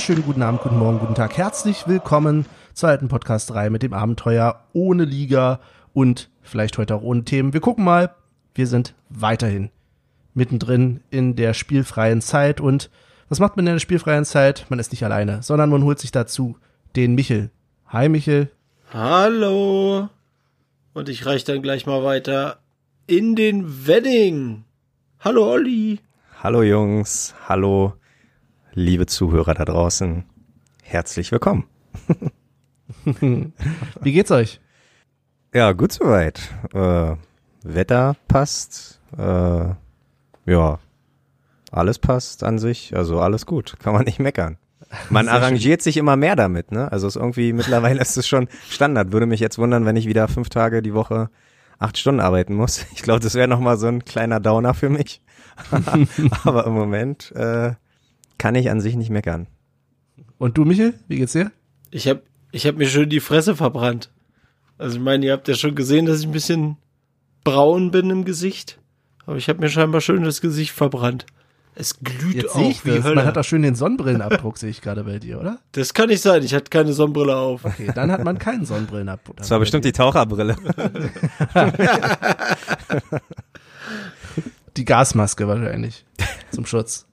wunderschönen guten Abend, guten Morgen, guten Tag. Herzlich willkommen zur alten Podcast-Reihe mit dem Abenteuer ohne Liga und vielleicht heute auch ohne Themen. Wir gucken mal. Wir sind weiterhin mittendrin in der spielfreien Zeit. Und was macht man in der spielfreien Zeit? Man ist nicht alleine, sondern man holt sich dazu den Michel. Hi Michel. Hallo. Und ich reiche dann gleich mal weiter in den Wedding. Hallo Olli. Hallo Jungs, hallo liebe Zuhörer da draußen. Herzlich willkommen. Wie geht's euch? Ja, gut soweit. Äh, Wetter passt. Äh, ja, alles passt an sich. Also alles gut. Kann man nicht meckern. Man arrangiert sich immer mehr damit, ne? Also ist irgendwie mittlerweile ist es schon Standard. Würde mich jetzt wundern, wenn ich wieder fünf Tage die Woche acht Stunden arbeiten muss. Ich glaube, das wäre noch mal so ein kleiner Downer für mich. Aber im Moment äh, kann ich an sich nicht meckern. Und du, Michel, wie geht's dir? Ich habe ich hab mir schön die Fresse verbrannt. Also ich meine, ihr habt ja schon gesehen, dass ich ein bisschen braun bin im Gesicht. Aber ich habe mir scheinbar schön das Gesicht verbrannt. Es glüht Jetzt auch ich wie das. Hölle. Man hat auch schön den Sonnenbrillenabdruck, sehe ich gerade bei dir, oder? das kann nicht sein. Ich hatte keine Sonnenbrille auf. Okay, dann hat man keinen Sonnenbrillenabdruck. Das war bestimmt die Taucherbrille. die Gasmaske wahrscheinlich zum Schutz.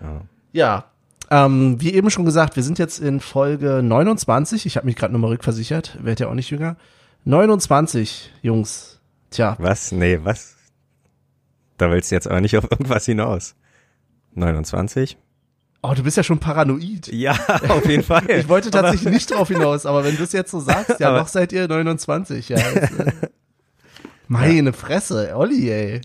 Ja. Ja, ähm, wie eben schon gesagt, wir sind jetzt in Folge 29. Ich habe mich gerade nochmal rückversichert, werd ja auch nicht jünger. 29, Jungs. Tja, Was? Nee, was? Da willst du jetzt aber nicht auf irgendwas hinaus. 29? oh, du bist ja schon paranoid. Ja, auf jeden Fall. Ich wollte tatsächlich nicht drauf hinaus, aber wenn du es jetzt so sagst, ja, Aber- noch seid ihr 29. Ja, jetzt, äh, meine Fresse, Olli, ey.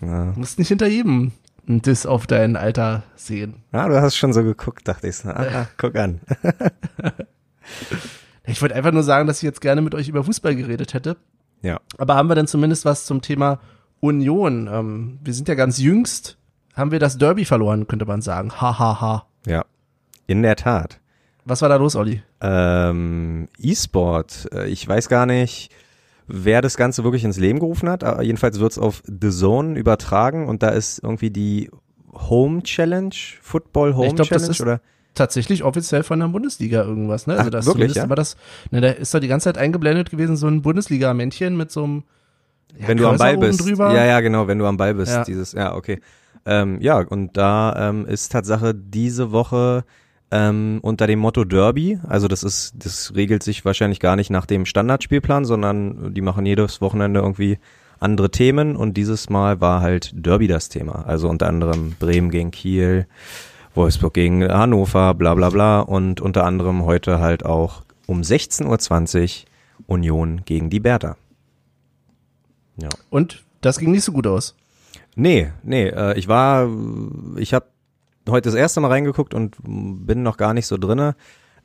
Ja. Du musst nicht hinter jedem ein Diss auf dein Alter sehen. Ah, du hast schon so geguckt, dachte ich. Ah, Ja. Guck an. Ich wollte einfach nur sagen, dass ich jetzt gerne mit euch über Fußball geredet hätte. Ja. Aber haben wir denn zumindest was zum Thema Union? Ähm, wir sind ja ganz jüngst, haben wir das Derby verloren, könnte man sagen. Ha, ha, ha. Ja. In der Tat. Was war da los, Olli? Ähm, E-Sport. äh, Ich weiß gar nicht, wer das Ganze wirklich ins Leben gerufen hat. Aber jedenfalls wird es auf The Zone übertragen und da ist irgendwie die Home Challenge, Football Home Ich glaub, das Challenge ist- oder? Tatsächlich offiziell von der Bundesliga irgendwas, ne? Also Ach, das wirklich, ja? war das, ne, da ist da die ganze Zeit eingeblendet gewesen, so ein Bundesliga-Männchen mit so einem ja, wenn du am Ball bist. Drüber. Ja, ja, genau, wenn du am Ball bist, Ja. dieses, ja, okay. Ähm, ja, und da ähm, ist Tatsache diese Woche ähm, unter dem Motto Derby, also das ist, das regelt sich wahrscheinlich gar nicht nach dem Standardspielplan, sondern die machen jedes Wochenende irgendwie andere Themen und dieses Mal war halt Derby das Thema. Also unter anderem Bremen gegen Kiel, Wolfsburg gegen Hannover, bla bla bla und unter anderem heute halt auch um 16.20 Uhr Union gegen die Bertha. Ja. Und das ging nicht so gut aus. Nee, nee, äh, ich war, ich habe heute das erste Mal reingeguckt und bin noch gar nicht so drinne.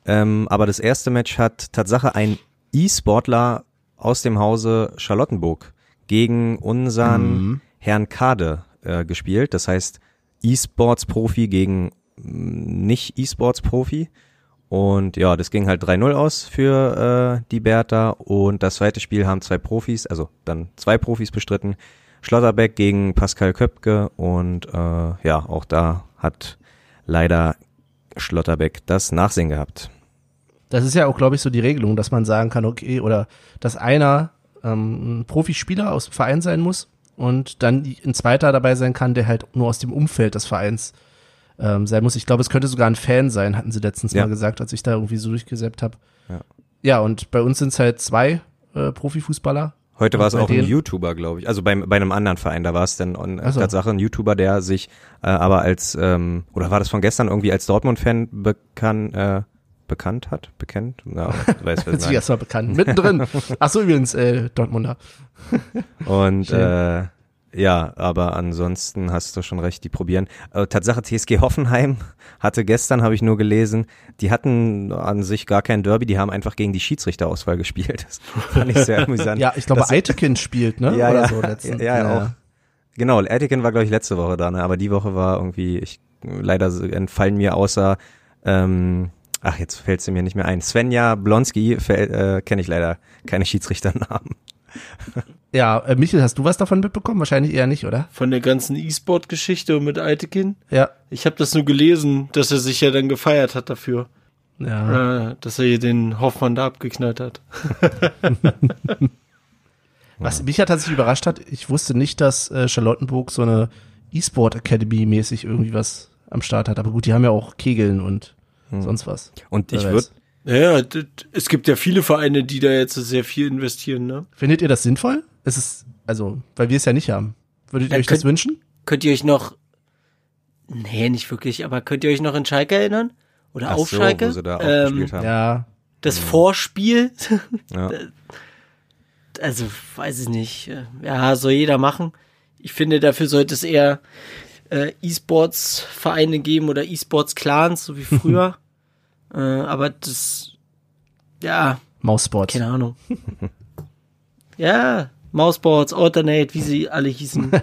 Ähm, aber das erste Match hat Tatsache ein E-Sportler aus dem Hause Charlottenburg gegen unseren Mhm. Herrn Kade äh, gespielt. Das heißt E-Sports-Profi gegen mm, nicht E-Sports-Profi. Und ja, das ging halt 3-0 aus für äh, die Bertha. Und das zweite Spiel haben zwei Profis, also dann zwei Profis bestritten. Schlotterbeck gegen Pascal Köpke. Und äh, ja, auch da hat leider Schlotterbeck das Nachsehen gehabt. Das ist ja auch, glaube ich, so die Regelung, dass man sagen kann, okay, oder dass einer ähm, ein Profispieler aus dem Verein sein muss und dann ein zweiter dabei sein kann, der halt nur aus dem Umfeld des Vereins ähm, sein muss. Ich glaube, es könnte sogar ein Fan sein, hatten sie letztens Ja. mal gesagt, als ich da irgendwie so durchgesäppt habe. Ja. ja, und bei uns sind es halt zwei äh, Profifußballer. Heute Und war es auch ein YouTuber, glaube ich. Also bei, bei einem anderen Verein, da war es dann on, Ach so. Tatsache ein YouTuber, der sich äh, aber als, ähm, oder war das von gestern irgendwie als Dortmund-Fan bekannt, äh, bekannt hat? Bekennt? Ja, ich sich meine. erstmal bekannt. Mittendrin. Ach so, übrigens, äh, Dortmunder. Und Schön. äh, ja, aber ansonsten hast du schon recht, die probieren. Äh, Tatsache, TSG Hoffenheim hatte gestern, habe ich nur gelesen, die hatten an sich gar kein Derby, die haben einfach gegen die Schiedsrichterauswahl gespielt. Das fand ich sehr amüsant. Ja, ich glaube, Das- Eitekin spielt, ne? Ja, Oder ja. so letzten. Ja, ja, auch. Genau, Etiken war, glaube ich, letzte Woche da, ne? aber die Woche war irgendwie, ich leider entfallen mir außer, ähm, ach, jetzt fällt sie mir nicht mehr ein. Svenja Blonski äh, kenne ich leider keine Schiedsrichternamen. Ja, äh, Michel, hast du was davon mitbekommen? Wahrscheinlich eher nicht, oder? Von der ganzen E-Sport-Geschichte mit Eitekin. Ja. Ich habe das nur gelesen, dass er sich ja dann gefeiert hat dafür. Ja. Äh, dass er hier den Hoffmann da abgeknallt hat. Was mich ja tatsächlich überrascht hat, ich wusste nicht, dass äh, Charlottenburg so eine E-Sport Academy mäßig irgendwie was am Start hat. Aber gut, die haben ja auch Kegeln und sonst was. Und ich würde, weiß. Ja, d- d- es gibt ja viele Vereine, die da jetzt sehr viel investieren, ne? Findet ihr das sinnvoll? Es ist, also, weil wir es ja nicht haben. Würdet ihr Ja, euch das könnt- wünschen? Könnt ihr euch noch, nee, nicht wirklich, aber könnt ihr euch noch an Schalke erinnern? Oder ach auf so, Schalke? wo sie da auch Ähm, gespielt haben. Ja. Das Vorspiel, Ja. also weiß ich nicht. Ja, soll jeder machen. Ich finde, dafür sollte es eher äh, E-Sports-Vereine geben oder E-Sports-Clans, so wie früher. Äh, aber das, ja, Maussport. keine Ahnung. ja, Mouseboards, Alternate, wie sie alle hießen.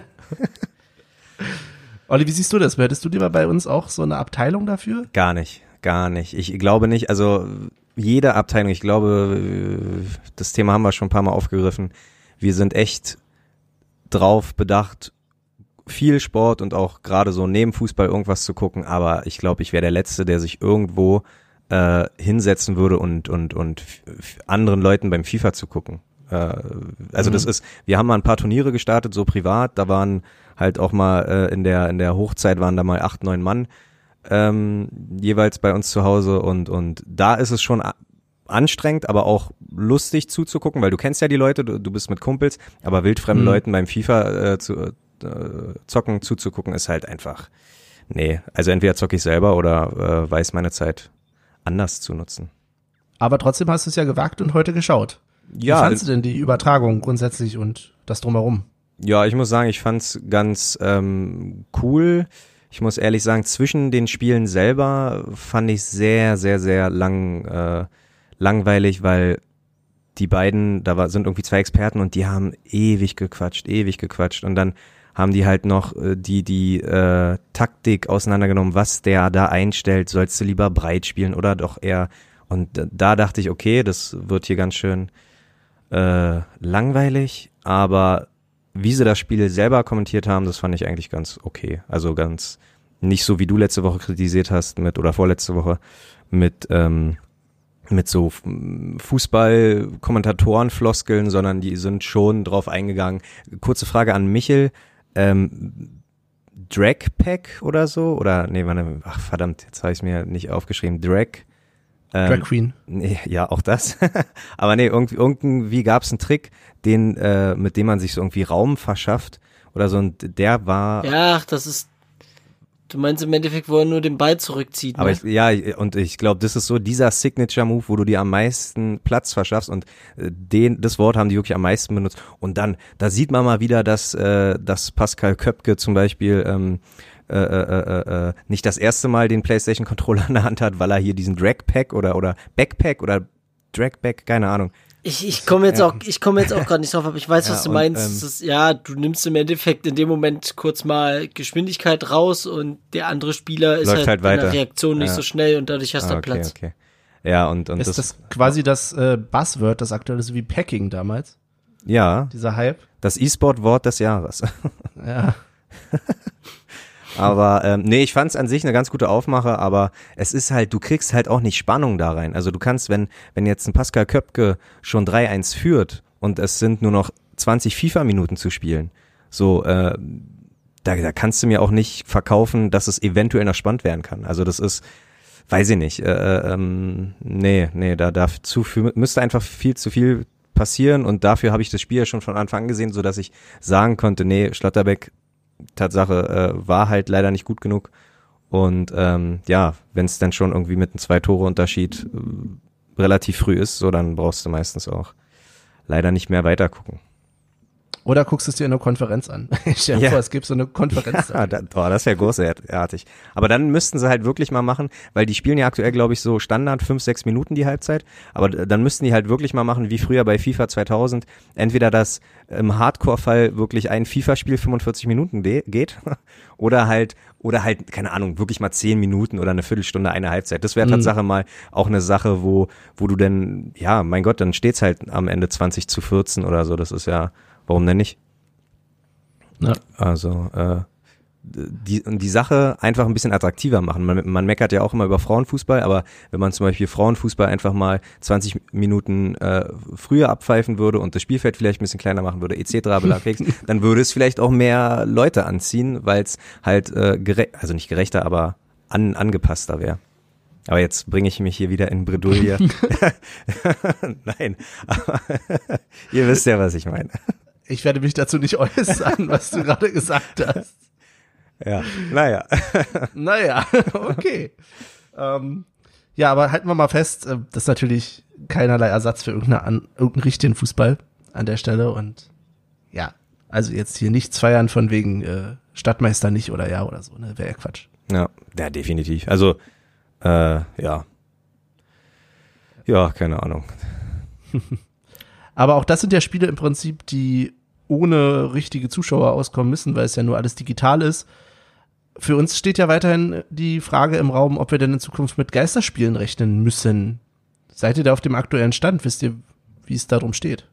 Olli, wie siehst du das? Hättest du lieber bei uns auch so eine Abteilung dafür? Gar nicht, gar nicht. Ich glaube nicht, also jede Abteilung, ich glaube, das Thema haben wir schon ein paar Mal aufgegriffen. Wir sind echt drauf bedacht, viel Sport und auch gerade so neben Fußball irgendwas zu gucken, aber ich glaube, ich wäre der Letzte, der sich irgendwo äh, hinsetzen würde und, und, und anderen Leuten beim FIFA zu gucken. Äh, also das ist, wir haben mal ein paar Turniere gestartet, so privat, da waren halt auch mal äh, in der in der Hochzeit waren da mal acht, neun Mann ähm, jeweils bei uns zu Hause. Und und da ist es schon anstrengend, aber auch lustig zuzugucken, weil du kennst ja die Leute, du, du bist mit Kumpels, aber wildfremden Mhm. Leuten beim FIFA äh, zu, äh, zocken zuzugucken ist halt einfach nee, also entweder zocke ich selber oder äh, weiß meine Zeit anders zu nutzen. Aber trotzdem hast du es ja gewagt und heute geschaut. Wie Ja, fandst du denn die Übertragung grundsätzlich und das drumherum? Ja, ich muss sagen, ich fand's ganz ähm, cool. Ich muss ehrlich sagen, zwischen den Spielen selber fand ich sehr, sehr, sehr lang äh, langweilig, weil die beiden, da war, sind irgendwie zwei Experten und die haben ewig gequatscht, ewig gequatscht und dann haben die halt noch äh, die die äh, Taktik auseinandergenommen, was der da einstellt, sollst du lieber breit spielen oder doch eher und da dachte ich, okay, das wird hier ganz schön äh, langweilig, aber wie sie das Spiel selber kommentiert haben, das fand ich eigentlich ganz okay. Also ganz nicht so wie du letzte Woche kritisiert hast mit oder vorletzte Woche mit ähm, mit so Fußball-Kommentatoren-Floskeln, sondern die sind schon drauf eingegangen. Kurze Frage an Michel. Ähm, Drag Pack oder so? Oder, nee, warte, ach verdammt, jetzt habe ich mir nicht aufgeschrieben. Drag. Ähm, Drag Queen. Nee, ja, auch das. Aber nee, irgendwie, irgendwie gab es einen Trick, den, äh, mit dem man sich so irgendwie Raum verschafft oder so. Und der war. ja, ach, das ist, du meinst im Endeffekt, wo er nur den Ball zurückzieht. Aber ne? ich, ja, und ich glaube, das ist so dieser Signature-Move, wo du dir am meisten Platz verschaffst und äh, den, das Wort haben die wirklich am meisten benutzt. Und dann, da sieht man mal wieder, dass, äh, dass Pascal Köpke zum Beispiel ähm, äh, äh, äh, äh, nicht das erste Mal den PlayStation-Controller in der Hand hat, weil er hier diesen Drag-Pack oder, oder Backpack oder Drag-Pack, keine Ahnung. Ich, ich komme jetzt auch, ich komme jetzt auch gerade nicht drauf, aber ich weiß, Ja, was du und, meinst. ähm, ist, ja, du nimmst im Endeffekt in dem Moment kurz mal Geschwindigkeit raus und der andere Spieler ist halt, halt in der. Reaktion nicht Ja. so schnell und dadurch hast du Ah, halt okay, Platz. okay. Ja, und, und Ist das, das quasi das äh, Buzzword, das aktuelle, so wie Packing damals? ja, Dieser Hype? das E-Sport-Wort des Jahres. Ja. Aber ähm, nee, ich fand es an sich eine ganz gute Aufmache, aber es ist halt, du kriegst halt auch nicht Spannung da rein. Also du kannst, wenn, wenn jetzt ein Pascal Köpke schon 3-1 führt und es sind nur noch 20 FIFA-Minuten zu spielen, so, äh, da, da kannst du mir auch nicht verkaufen, dass es eventuell noch spannend werden kann. Also das ist, weiß ich nicht, äh, ähm, nee, nee, da darf zu viel, müsste einfach viel zu viel passieren und dafür habe ich das Spiel ja schon von Anfang an gesehen, so dass ich sagen konnte, nee, Schlotterbeck Tatsache äh, war halt leider nicht gut genug. Und ähm, ja, wenn es dann schon irgendwie mit einem Zwei-Tore-Unterschied äh, relativ früh ist, so dann brauchst du meistens auch leider nicht mehr weiter gucken. Oder guckst du es dir in einer Konferenz an. Ich stell dir Ja. vor, es gibt so eine Konferenz. Ja, da, boah, das wäre großartig. Aber dann müssten sie halt wirklich mal machen, weil die spielen ja aktuell, glaube ich, so Standard fünf, sechs Minuten die Halbzeit. Aber dann müssten die halt wirklich mal machen, wie früher bei FIFA 2000. Entweder das im Hardcore-Fall wirklich ein FIFA-Spiel 45 Minuten geht oder halt, oder halt, keine Ahnung, wirklich mal zehn Minuten oder eine Viertelstunde eine Halbzeit. Das wäre Mhm. Tatsache mal auch eine Sache, wo, wo du denn, ja, mein Gott, dann steht's halt am Ende 20 zu 14 oder so. Das ist ja, warum denn nicht? Ja. Also, äh, die, die Sache einfach ein bisschen attraktiver machen. Man, man meckert ja auch immer über Frauenfußball, aber wenn man zum Beispiel Frauenfußball einfach mal 20 Minuten äh, früher abpfeifen würde und das Spielfeld vielleicht ein bisschen kleiner machen würde, etc., Belakeks, dann würde es vielleicht auch mehr Leute anziehen, weil es halt, äh, gere also nicht gerechter, aber an, angepasster wäre. Aber jetzt bringe ich mich hier wieder in Bredouille. Nein, aber ihr wisst ja, was ich meine. Ich werde mich dazu nicht äußern, was du gerade gesagt hast. Ja, naja. Naja, okay. ähm, ja, aber halten wir mal fest, äh, das ist natürlich keinerlei Ersatz für irgendeinen richtigen Fußball an der Stelle und ja, also jetzt hier nichts feiern von wegen äh, Stadtmeister nicht oder ja oder so, ne, wäre ja Quatsch. Ja, ja, definitiv. Also, äh, ja. Ja, keine Ahnung. Aber auch das sind ja Spiele im Prinzip, die ohne richtige Zuschauer auskommen müssen, weil es ja nur alles digital ist. Für uns steht ja weiterhin die Frage im Raum, ob wir denn in Zukunft mit Geisterspielen rechnen müssen. Seid ihr da auf dem aktuellen Stand? Wisst ihr, wie es darum steht?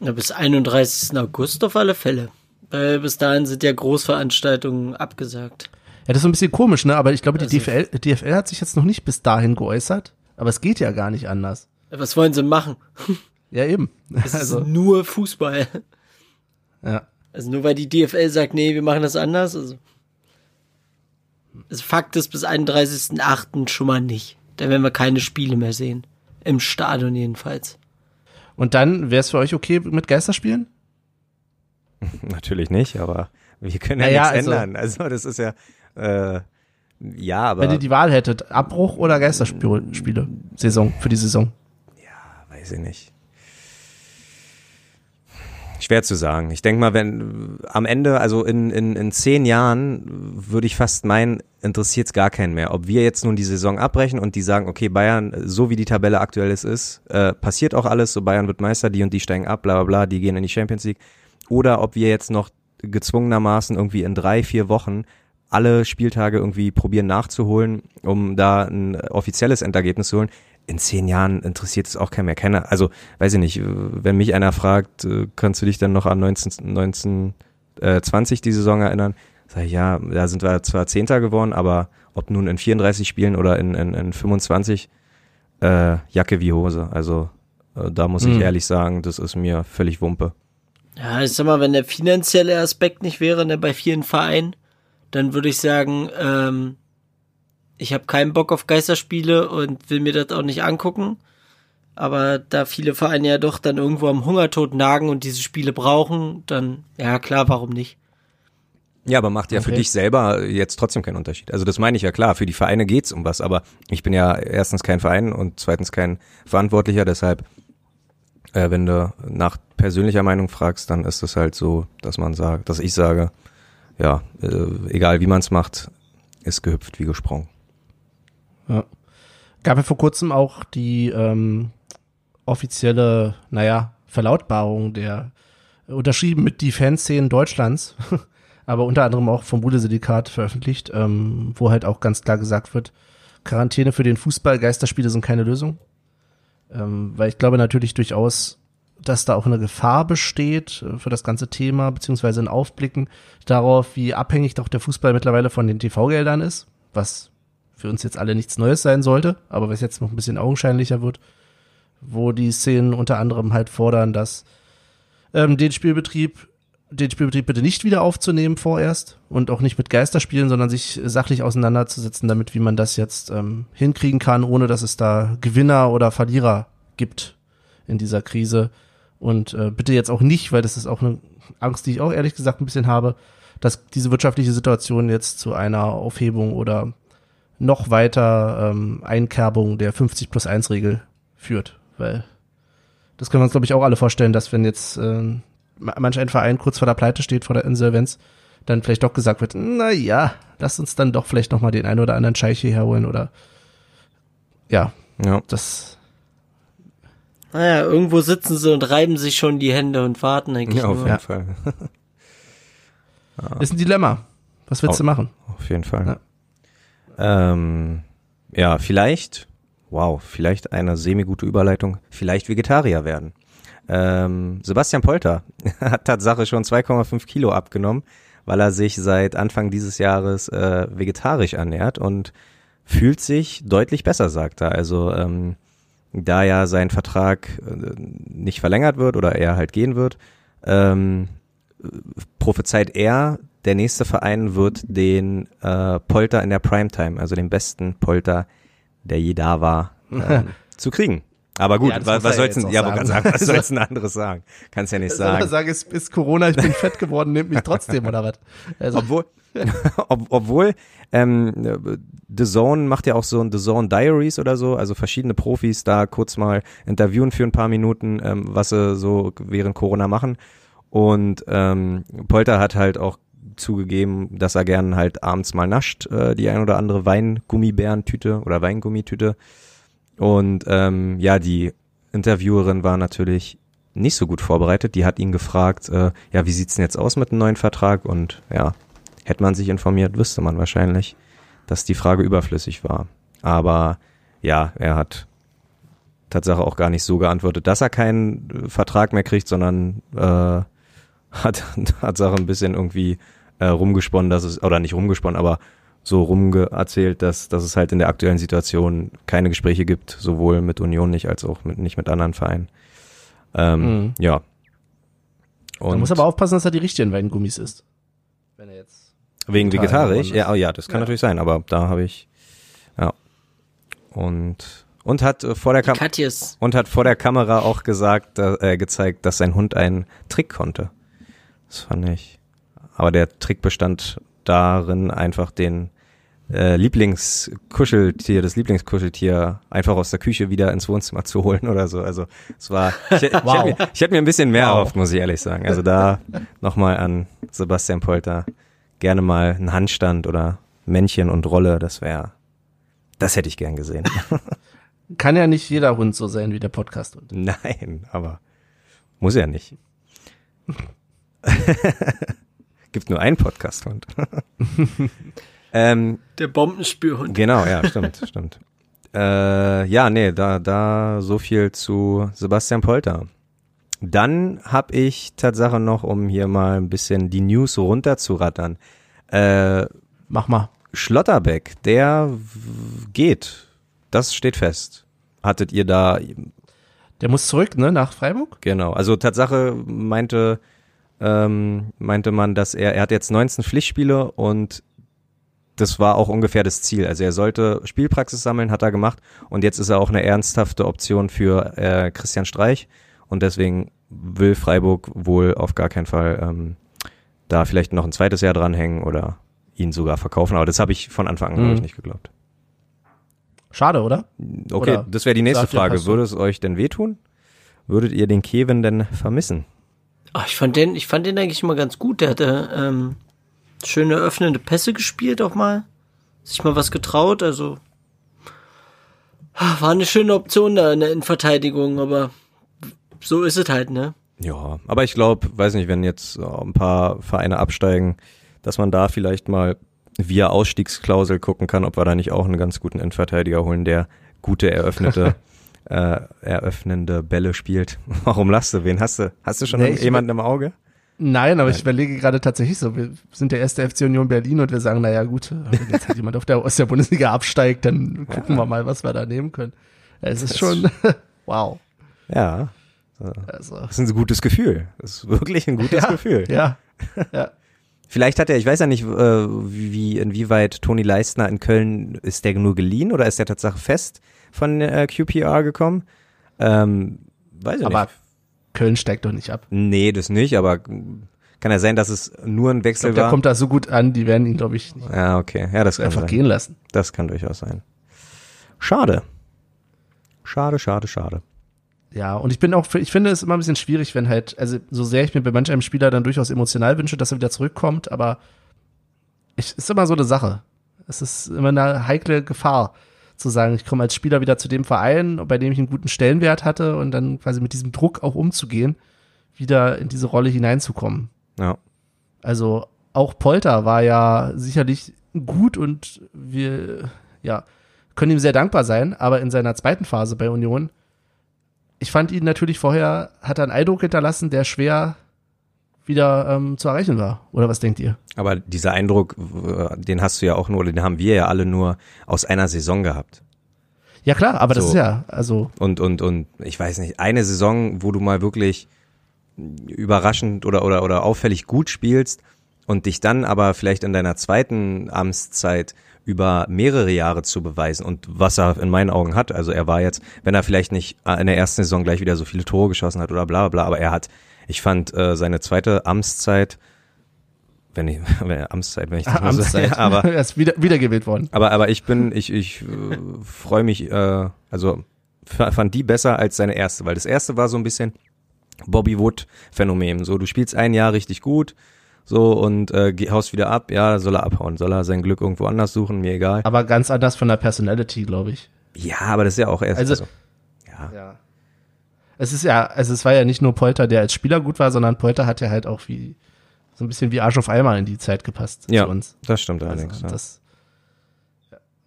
Ja, bis 31. August auf alle Fälle. Weil bis dahin sind ja Großveranstaltungen abgesagt. Ja, das ist so ein bisschen komisch, ne? Aber ich glaube, die Also- DFL, DFL hat sich jetzt noch nicht bis dahin geäußert. Aber es geht ja gar nicht anders. Was wollen sie machen? Ja, eben. Es Also, ist nur Fußball. ja. Also nur weil die DFL sagt, nee, wir machen das anders. Also, also Fakt ist bis 31.08. schon mal nicht. Da werden wir keine Spiele mehr sehen. Im Stadion jedenfalls. Und dann wäre es für euch okay mit Geisterspielen? Natürlich nicht, aber wir können ja Naja, nichts also- ändern. Also, das ist ja, äh, ja, aber Wenn ihr die Wahl hättet, Abbruch oder Geisterspiele, Spiele, Saison, für die Saison. Weiß ich nicht. Schwer zu sagen. Ich denke mal, wenn am Ende, also in, in, in zehn Jahren, würde ich fast meinen, interessiert es gar keinen mehr. Ob wir jetzt nun die Saison abbrechen und die sagen, okay, Bayern, so wie die Tabelle aktuell ist, ist äh, passiert auch alles, so Bayern wird Meister, die und die steigen ab, bla bla bla, die gehen in die Champions League. Oder ob wir jetzt noch gezwungenermaßen irgendwie in drei, vier Wochen alle Spieltage irgendwie probieren nachzuholen, um da ein offizielles Endergebnis zu holen. In zehn Jahren interessiert es auch keiner mehr. Keiner, also weiß ich nicht, wenn mich einer fragt, äh, kannst du dich dann noch an 19, 19 äh, 20 die Saison erinnern? Sag ich, ja, da sind wir zwar Zehnter geworden, aber ob nun in 34 Spielen oder in, in, in 25, äh, Jacke wie Hose. Also äh, da muss ich Mhm. ehrlich sagen, das ist mir völlig Wumpe. Ja, ich sag mal, wenn der finanzielle Aspekt nicht wäre, ne, bei vielen Vereinen, dann würde ich sagen, ähm, ich habe keinen Bock auf Geisterspiele und will mir das auch nicht angucken. Aber da viele Vereine ja doch dann irgendwo am Hungertod nagen und diese Spiele brauchen, dann, ja klar, warum nicht? Ja, aber macht ja für Okay. dich selber jetzt trotzdem keinen Unterschied. Also das meine ich ja klar, für die Vereine geht's um was, aber ich bin ja erstens kein Verein und zweitens kein Verantwortlicher, deshalb, äh, wenn du nach persönlicher Meinung fragst, dann ist es halt so, dass man sagt, dass ich sage, ja, äh, egal wie man es macht, ist gehüpft wie gesprungen. Ja. Gab ja vor kurzem auch die ähm, offizielle, naja, Verlautbarung der unterschrieben mit die Fanszenen Deutschlands, aber unter anderem auch vom Bude-Syndikat veröffentlicht, ähm, wo halt auch ganz klar gesagt wird, Quarantäne für den Fußball, Geisterspiele sind keine Lösung. Ähm, weil ich glaube natürlich durchaus, dass da auch eine Gefahr besteht äh, für das ganze Thema, beziehungsweise ein Aufblicken darauf, wie abhängig doch der Fußball mittlerweile von den TV-Geldern ist, was für uns jetzt alle nichts Neues sein sollte, aber was jetzt noch ein bisschen augenscheinlicher wird, wo die Szenen unter anderem halt fordern, dass ähm, den Spielbetrieb, den Spielbetrieb bitte nicht wieder aufzunehmen vorerst und auch nicht mit Geisterspielen, sondern sich sachlich auseinanderzusetzen damit, wie man das jetzt ähm, hinkriegen kann, ohne dass es da Gewinner oder Verlierer gibt in dieser Krise. Und äh, bitte jetzt auch nicht, weil das ist auch eine Angst, die ich auch ehrlich gesagt ein bisschen habe, dass diese wirtschaftliche Situation jetzt zu einer Aufhebung oder noch weiter ähm, Einkerbung der 50 plus 1 Regel führt, weil das können wir uns, glaube ich, auch alle vorstellen, dass wenn jetzt äh, manch ein Verein kurz vor der Pleite steht, vor der Insolvenz, dann vielleicht doch gesagt wird, na ja, lass uns dann doch vielleicht noch mal den einen oder anderen Scheich hierher holen oder ja, Ja. das Naja, irgendwo sitzen sie und reiben sich schon die Hände und warten eigentlich Ja, auf nur. jeden Ja. Fall. ist ein Dilemma. Was willst Oh. du machen? Auf jeden Fall. Ähm, ja, vielleicht, wow, vielleicht eine semi-gute Überleitung, vielleicht Vegetarier werden. Ähm, Sebastian Polter hat Tatsache schon 2,5 Kilo abgenommen, weil er sich seit Anfang dieses Jahres äh, vegetarisch ernährt und fühlt sich deutlich besser, sagt er. Also ähm, da ja sein Vertrag äh, nicht verlängert wird oder er halt gehen wird, ähm, prophezeit er, der nächste Verein wird den äh, Polter in der Primetime, also den besten Polter, der je da war, ähm, zu kriegen. Aber gut, Ja, was, soll's denn, ja, sagen. sagen, was soll's denn anderes sagen? Kannst ja nicht Soll man sagen. sagen, es ist Corona, ich bin fett geworden, nimmt mich trotzdem oder was? Also, Obwohl, ob, obwohl ähm, The Zone macht ja auch so ein The Zone Diaries oder so, also verschiedene Profis da kurz mal interviewen für ein paar Minuten, ähm, was sie so während Corona machen. Und ähm, Polter hat halt auch zugegeben, dass er gern halt abends mal nascht, äh, die ein oder andere Weingummibärentüte oder Weingummitüte. Und ähm, ja, die Interviewerin war natürlich nicht so gut vorbereitet. Die hat ihn gefragt, äh, ja, wie sieht's denn jetzt aus mit dem neuen Vertrag? Und ja, hätte man sich informiert, wüsste man wahrscheinlich, dass die Frage überflüssig war. Aber ja, er hat Tatsache auch gar nicht so geantwortet, dass er keinen äh, Vertrag mehr kriegt, sondern äh, hat Tatsache ein bisschen irgendwie äh, rumgesponnen, dass es, oder nicht rumgesponnen, aber so rumgeerzählt, dass, dass es halt in der aktuellen Situation keine Gespräche gibt, sowohl mit Union nicht als auch mit, nicht mit anderen Vereinen. Ähm, Mhm. Ja. man muss aber aufpassen, dass er die richtigen Weingummis isst. Wenn er jetzt. Wegen vegetarisch? Ja, oh ja, das kann Ja. natürlich sein, aber da habe ich, ja. Und, und hat äh, vor der Kam Katjes. und hat vor der Kamera auch gesagt, äh, gezeigt, dass sein Hund einen Trick konnte. Das fand ich. Aber der Trick bestand darin, einfach den äh, Lieblingskuscheltier, das Lieblingskuscheltier einfach aus der Küche wieder ins Wohnzimmer zu holen oder so. Also es war, ich, ich, Wow. hätte mir, ich hätte mir ein bisschen mehr Wow. erhofft, muss ich ehrlich sagen. Also da nochmal an Sebastian Polter gerne mal einen Handstand oder Männchen und Rolle, das wäre, das hätte ich gern gesehen. Kann ja nicht jeder Hund so sein wie der Podcast-Hund. Nein, aber muss ja nicht. Gibt nur einen Podcast-Hund. ähm, Der Bombenspürhund. genau, ja, stimmt, stimmt. Äh, ja, nee, da, da so viel zu Sebastian Polter. Dann habe ich Tatsache noch, um hier mal ein bisschen die News runterzurattern. Äh, Mach mal. Schlotterbeck, der geht. Das steht fest. Hattet ihr da Der muss zurück, ne, nach Freiburg? Genau, also Tatsache meinte, ähm, meinte man, dass er, er hat jetzt 19 Pflichtspiele und das war auch ungefähr das Ziel. Also er sollte Spielpraxis sammeln, hat er gemacht und jetzt ist er auch eine ernsthafte Option für äh, Christian Streich und deswegen will Freiburg wohl auf gar keinen Fall ähm, da vielleicht noch ein zweites Jahr dranhängen oder ihn sogar verkaufen. Aber das habe ich von Anfang an Mhm. nicht geglaubt. Schade, oder? Okay, Oder das wäre die nächste Frage. Würde es euch denn wehtun? Würdet ihr den Kevin denn vermissen? Ach, ich fand den, ich fand den eigentlich immer ganz gut. Der hatte ähm, schöne öffnende Pässe gespielt auch mal. Sich mal was getraut, also ah, war eine schöne Option da in der Innenverteidigung, aber so ist es halt, ne? Ja, aber ich glaube, weiß nicht, wenn jetzt äh, ein paar Vereine absteigen, dass man da vielleicht mal via Ausstiegsklausel gucken kann, ob wir da nicht auch einen ganz guten Endverteidiger holen, der gute eröffnete, äh, eröffnende Bälle spielt. Warum lachst du? Wen hast du? Hast du schon Nee, jemanden im Auge? Nein, aber ich überlege gerade tatsächlich so, wir sind der erste FC Union Berlin und wir sagen, naja gut, wenn jetzt halt jemand auf der, aus der Bundesliga absteigt, dann gucken wir mal, was wir da nehmen können. Es ist schon, wow. Ja, Also, das ist ein gutes Gefühl. Das ist wirklich ein gutes ja, Gefühl. ja, ja. Vielleicht hat er, ich weiß ja nicht, äh, wie, inwieweit Toni Leistner in Köln, ist der nur geliehen oder ist der Tatsache fest von äh, QPR gekommen? Ähm, weiß ich Aber nicht. Köln steigt doch nicht ab. Nee, das nicht, aber kann ja sein, dass es nur ein Ich Wechsel glaube, der war. kommt da so gut an, die werden ihn, glaube ich, nicht ja, okay. Ja, das kann einfach sein. gehen lassen. Das kann durchaus sein. Schade. Schade, schade, schade. Ja, und ich bin auch, ich finde es immer ein bisschen schwierig, wenn halt, also so sehr ich mir bei manch einem Spieler dann durchaus emotional wünsche, dass er wieder zurückkommt, aber es ist immer so eine Sache. Es ist immer eine heikle Gefahr, zu sagen, ich komme als Spieler wieder zu dem Verein, bei dem ich einen guten Stellenwert hatte und dann quasi mit diesem Druck auch umzugehen, wieder in diese Rolle hineinzukommen. Ja. Also auch Polter war ja sicherlich gut und wir, ja, können ihm sehr dankbar sein, aber in seiner zweiten Phase bei Union ich fand ihn natürlich vorher, hat er einen Eindruck hinterlassen, der schwer wieder ähm, zu erreichen war. Oder was denkt ihr? Aber dieser Eindruck, den hast du ja auch nur, oder den haben wir ja alle nur aus einer Saison gehabt. Ja klar, aber so. das ist ja, also. Und, und, und ich weiß nicht, eine Saison, wo du mal wirklich überraschend oder, oder, oder auffällig gut spielst und dich dann aber vielleicht in deiner zweiten Amtszeit über mehrere Jahre zu beweisen und was er in meinen Augen hat. Also er war jetzt, wenn er vielleicht nicht in der ersten Saison gleich wieder so viele Tore geschossen hat oder bla bla, aber er hat, ich fand äh, seine zweite Amtszeit, wenn ich, wenn Amtszeit, wenn ich das mal so sage, aber er ist wieder, wiedergewählt worden. Aber aber ich bin, ich ich äh, freue mich, äh, also fand die besser als seine erste, weil das erste war so ein bisschen Bobby Wood Phänomen. So, du spielst ein Jahr richtig gut, so und äh, haust wieder ab, ja, soll er abhauen, soll er sein Glück irgendwo anders suchen, mir egal. Aber ganz anders von der Personality, glaube ich. Ja, aber das ist ja auch erst. Also, also ja. ja. Es ist ja, also es war ja nicht nur Polter, der als Spieler gut war, sondern Polter hat ja halt auch wie so ein bisschen wie Arsch auf Eimer in die Zeit gepasst ja, zu uns. Das stimmt allerdings. Also, das,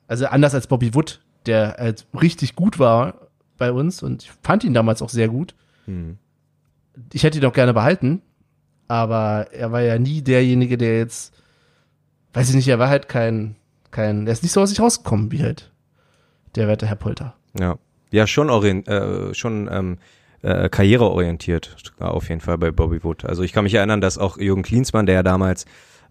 also anders als Bobby Wood, der halt richtig gut war bei uns und ich fand ihn damals auch sehr gut. Hm. Ich hätte ihn auch gerne behalten, aber er war ja nie derjenige, der jetzt, weiß ich nicht, er war halt kein, kein, er ist nicht so aus sich rausgekommen wie halt der werte Herr Polter. Ja, ja schon orient, äh, schon ähm, äh, karriereorientiert auf jeden Fall bei Bobby Wood. Also ich kann mich erinnern, dass auch Jürgen Klinsmann, der ja damals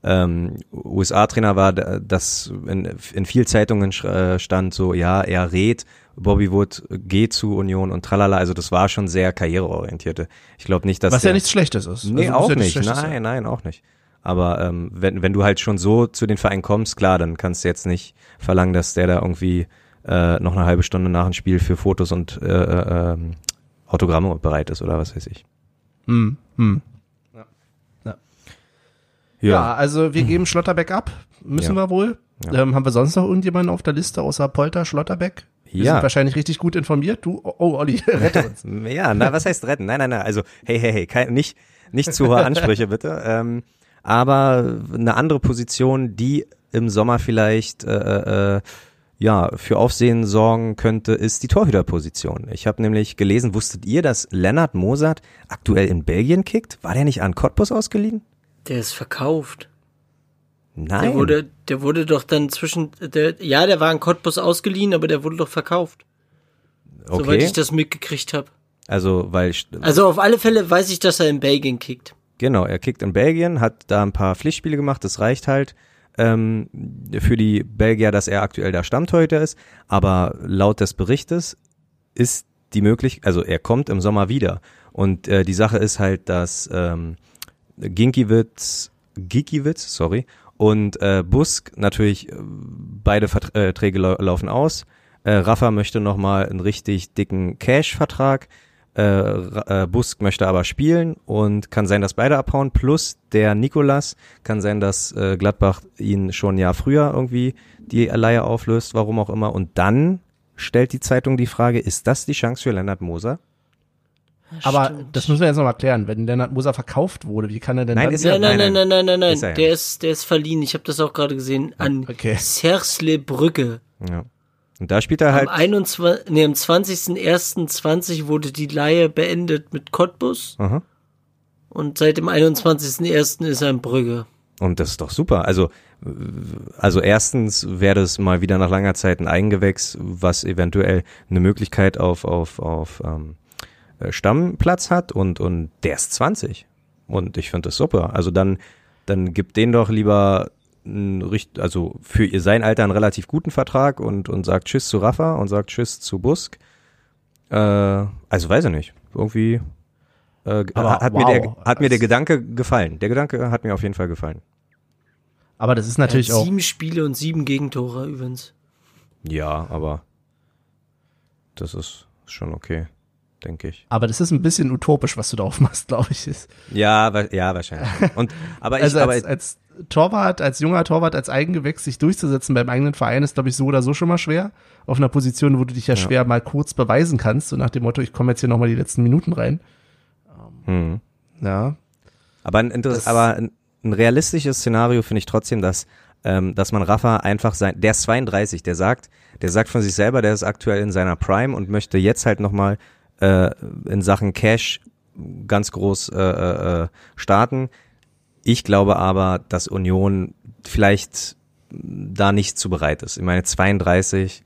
ähm, USA-Trainer war, dass in, in viel Zeitungen äh, stand so, ja, er rät, Bobby Wood geht zu Union und tralala. Also das war schon sehr karriereorientierte. Ich glaube nicht, dass was ja nichts Schlechtes ist. Nee, also, auch ja nicht. Nein, sein. nein, auch nicht. Aber ähm, wenn wenn du halt schon so zu den Vereinen kommst, klar, dann kannst du jetzt nicht verlangen, dass der da irgendwie äh, noch eine halbe Stunde nach dem Spiel für Fotos und äh, äh, ähm, Autogramme bereit ist oder was weiß ich. Hm, hm. Ja. Ja. also wir geben Schlotterbeck ab, müssen ja. wir wohl. Ja. Ähm, haben wir sonst noch irgendjemanden auf der Liste außer Polter, Schlotterbeck? Wir ja. sind wahrscheinlich richtig gut informiert. Du, oh, oh Olli, rette uns. ja, na, was heißt retten? Nein, nein, nein. Also, hey, hey, hey, kein, nicht, nicht zu hohe Ansprüche, bitte. Ähm, aber eine andere Position, die im Sommer vielleicht äh, äh, ja für Aufsehen sorgen könnte, ist die Torhüterposition. Ich habe nämlich gelesen, wusstet ihr, dass Lennart Mosat aktuell in Belgien kickt? War der nicht an Cottbus ausgeliehen? Der ist verkauft. Nein. Der wurde, der wurde doch dann zwischen, der, ja, der war in Cottbus ausgeliehen, aber der wurde doch verkauft. Okay. Soweit ich das mitgekriegt habe. Also, weil. Also auf alle Fälle weiß ich, dass er in Belgien kickt. Genau, er kickt in Belgien, hat da ein paar Pflichtspiele gemacht, das reicht halt ähm, für die Belgier, dass er aktuell der Stammtorhüter ist. Aber laut des Berichtes ist die Möglichkeit, also er kommt im Sommer wieder. Und äh, die Sache ist halt, dass ähm, Ginkiewicz, Gikiewicz, sorry, und äh, Busk natürlich, äh, beide Verträge lau laufen aus. Äh, Rafa möchte nochmal einen richtig dicken Cash-Vertrag. Äh, äh, Busk möchte aber spielen und kann sein, dass beide abhauen. Plus der Nikolas kann sein, dass äh, Gladbach ihn schon ein Jahr früher irgendwie die Leihe auflöst, warum auch immer. Und dann stellt die Zeitung die Frage, ist das die Chance für Lennart Moser? Aber Stimmt. das müssen wir jetzt noch mal klären. Wenn Lennart Moser verkauft wurde, wie kann er denn nein, dann? Ist er, nein, nein, nein, nein, nein, nein, nein. Ist der ist, der ist verliehen. Ich habe das auch gerade gesehen an okay. Sersle Brücke. Ja. Und da spielt er halt. Am 21, nee, am 20.01.20 wurde die Leihe beendet mit Cottbus. Aha. Und seit dem 21.01. ist er in Brügge. Und das ist doch super. Also, also erstens wäre das mal wieder nach langer Zeit ein Eigengewächs, was eventuell eine Möglichkeit auf, auf, auf ähm, äh, Stammplatz hat und, und der ist 20. Und ich finde das super. Also dann, dann gibt den doch lieber einen, also für ihr sein Alter einen relativ guten Vertrag und, und sagt Tschüss zu Rafa und sagt Tschüss zu Busk. Äh, also weiß ich nicht. Irgendwie äh, hat, wow. mir der, hat mir der Gedanke gefallen. Der Gedanke hat mir auf jeden Fall gefallen. Aber das ist natürlich auch. Sieben Spiele und sieben Gegentore übrigens. Ja, aber das ist schon okay. Denke ich. Aber das ist ein bisschen utopisch, was du da aufmachst, glaube ich. Ja, ja, wahrscheinlich. Und, aber ich, also aber, als, als Torwart, als junger Torwart, als Eigengewächs sich durchzusetzen beim eigenen Verein ist, glaube ich, so oder so schon mal schwer. Auf einer Position, wo du dich ja, ja. schwer mal kurz beweisen kannst, so nach dem Motto, ich komme jetzt hier nochmal die letzten Minuten rein. Hm. Ja. Aber ein, Interess aber ein, ein realistisches Szenario finde ich trotzdem, dass, ähm, dass man Rafa einfach sein, der ist 32, der sagt, der sagt von sich selber, der ist aktuell in seiner Prime und möchte jetzt halt nochmal äh, in Sachen Cash ganz groß äh, äh, starten. Ich glaube aber, dass Union vielleicht da nicht zu bereit ist. Ich meine, 32,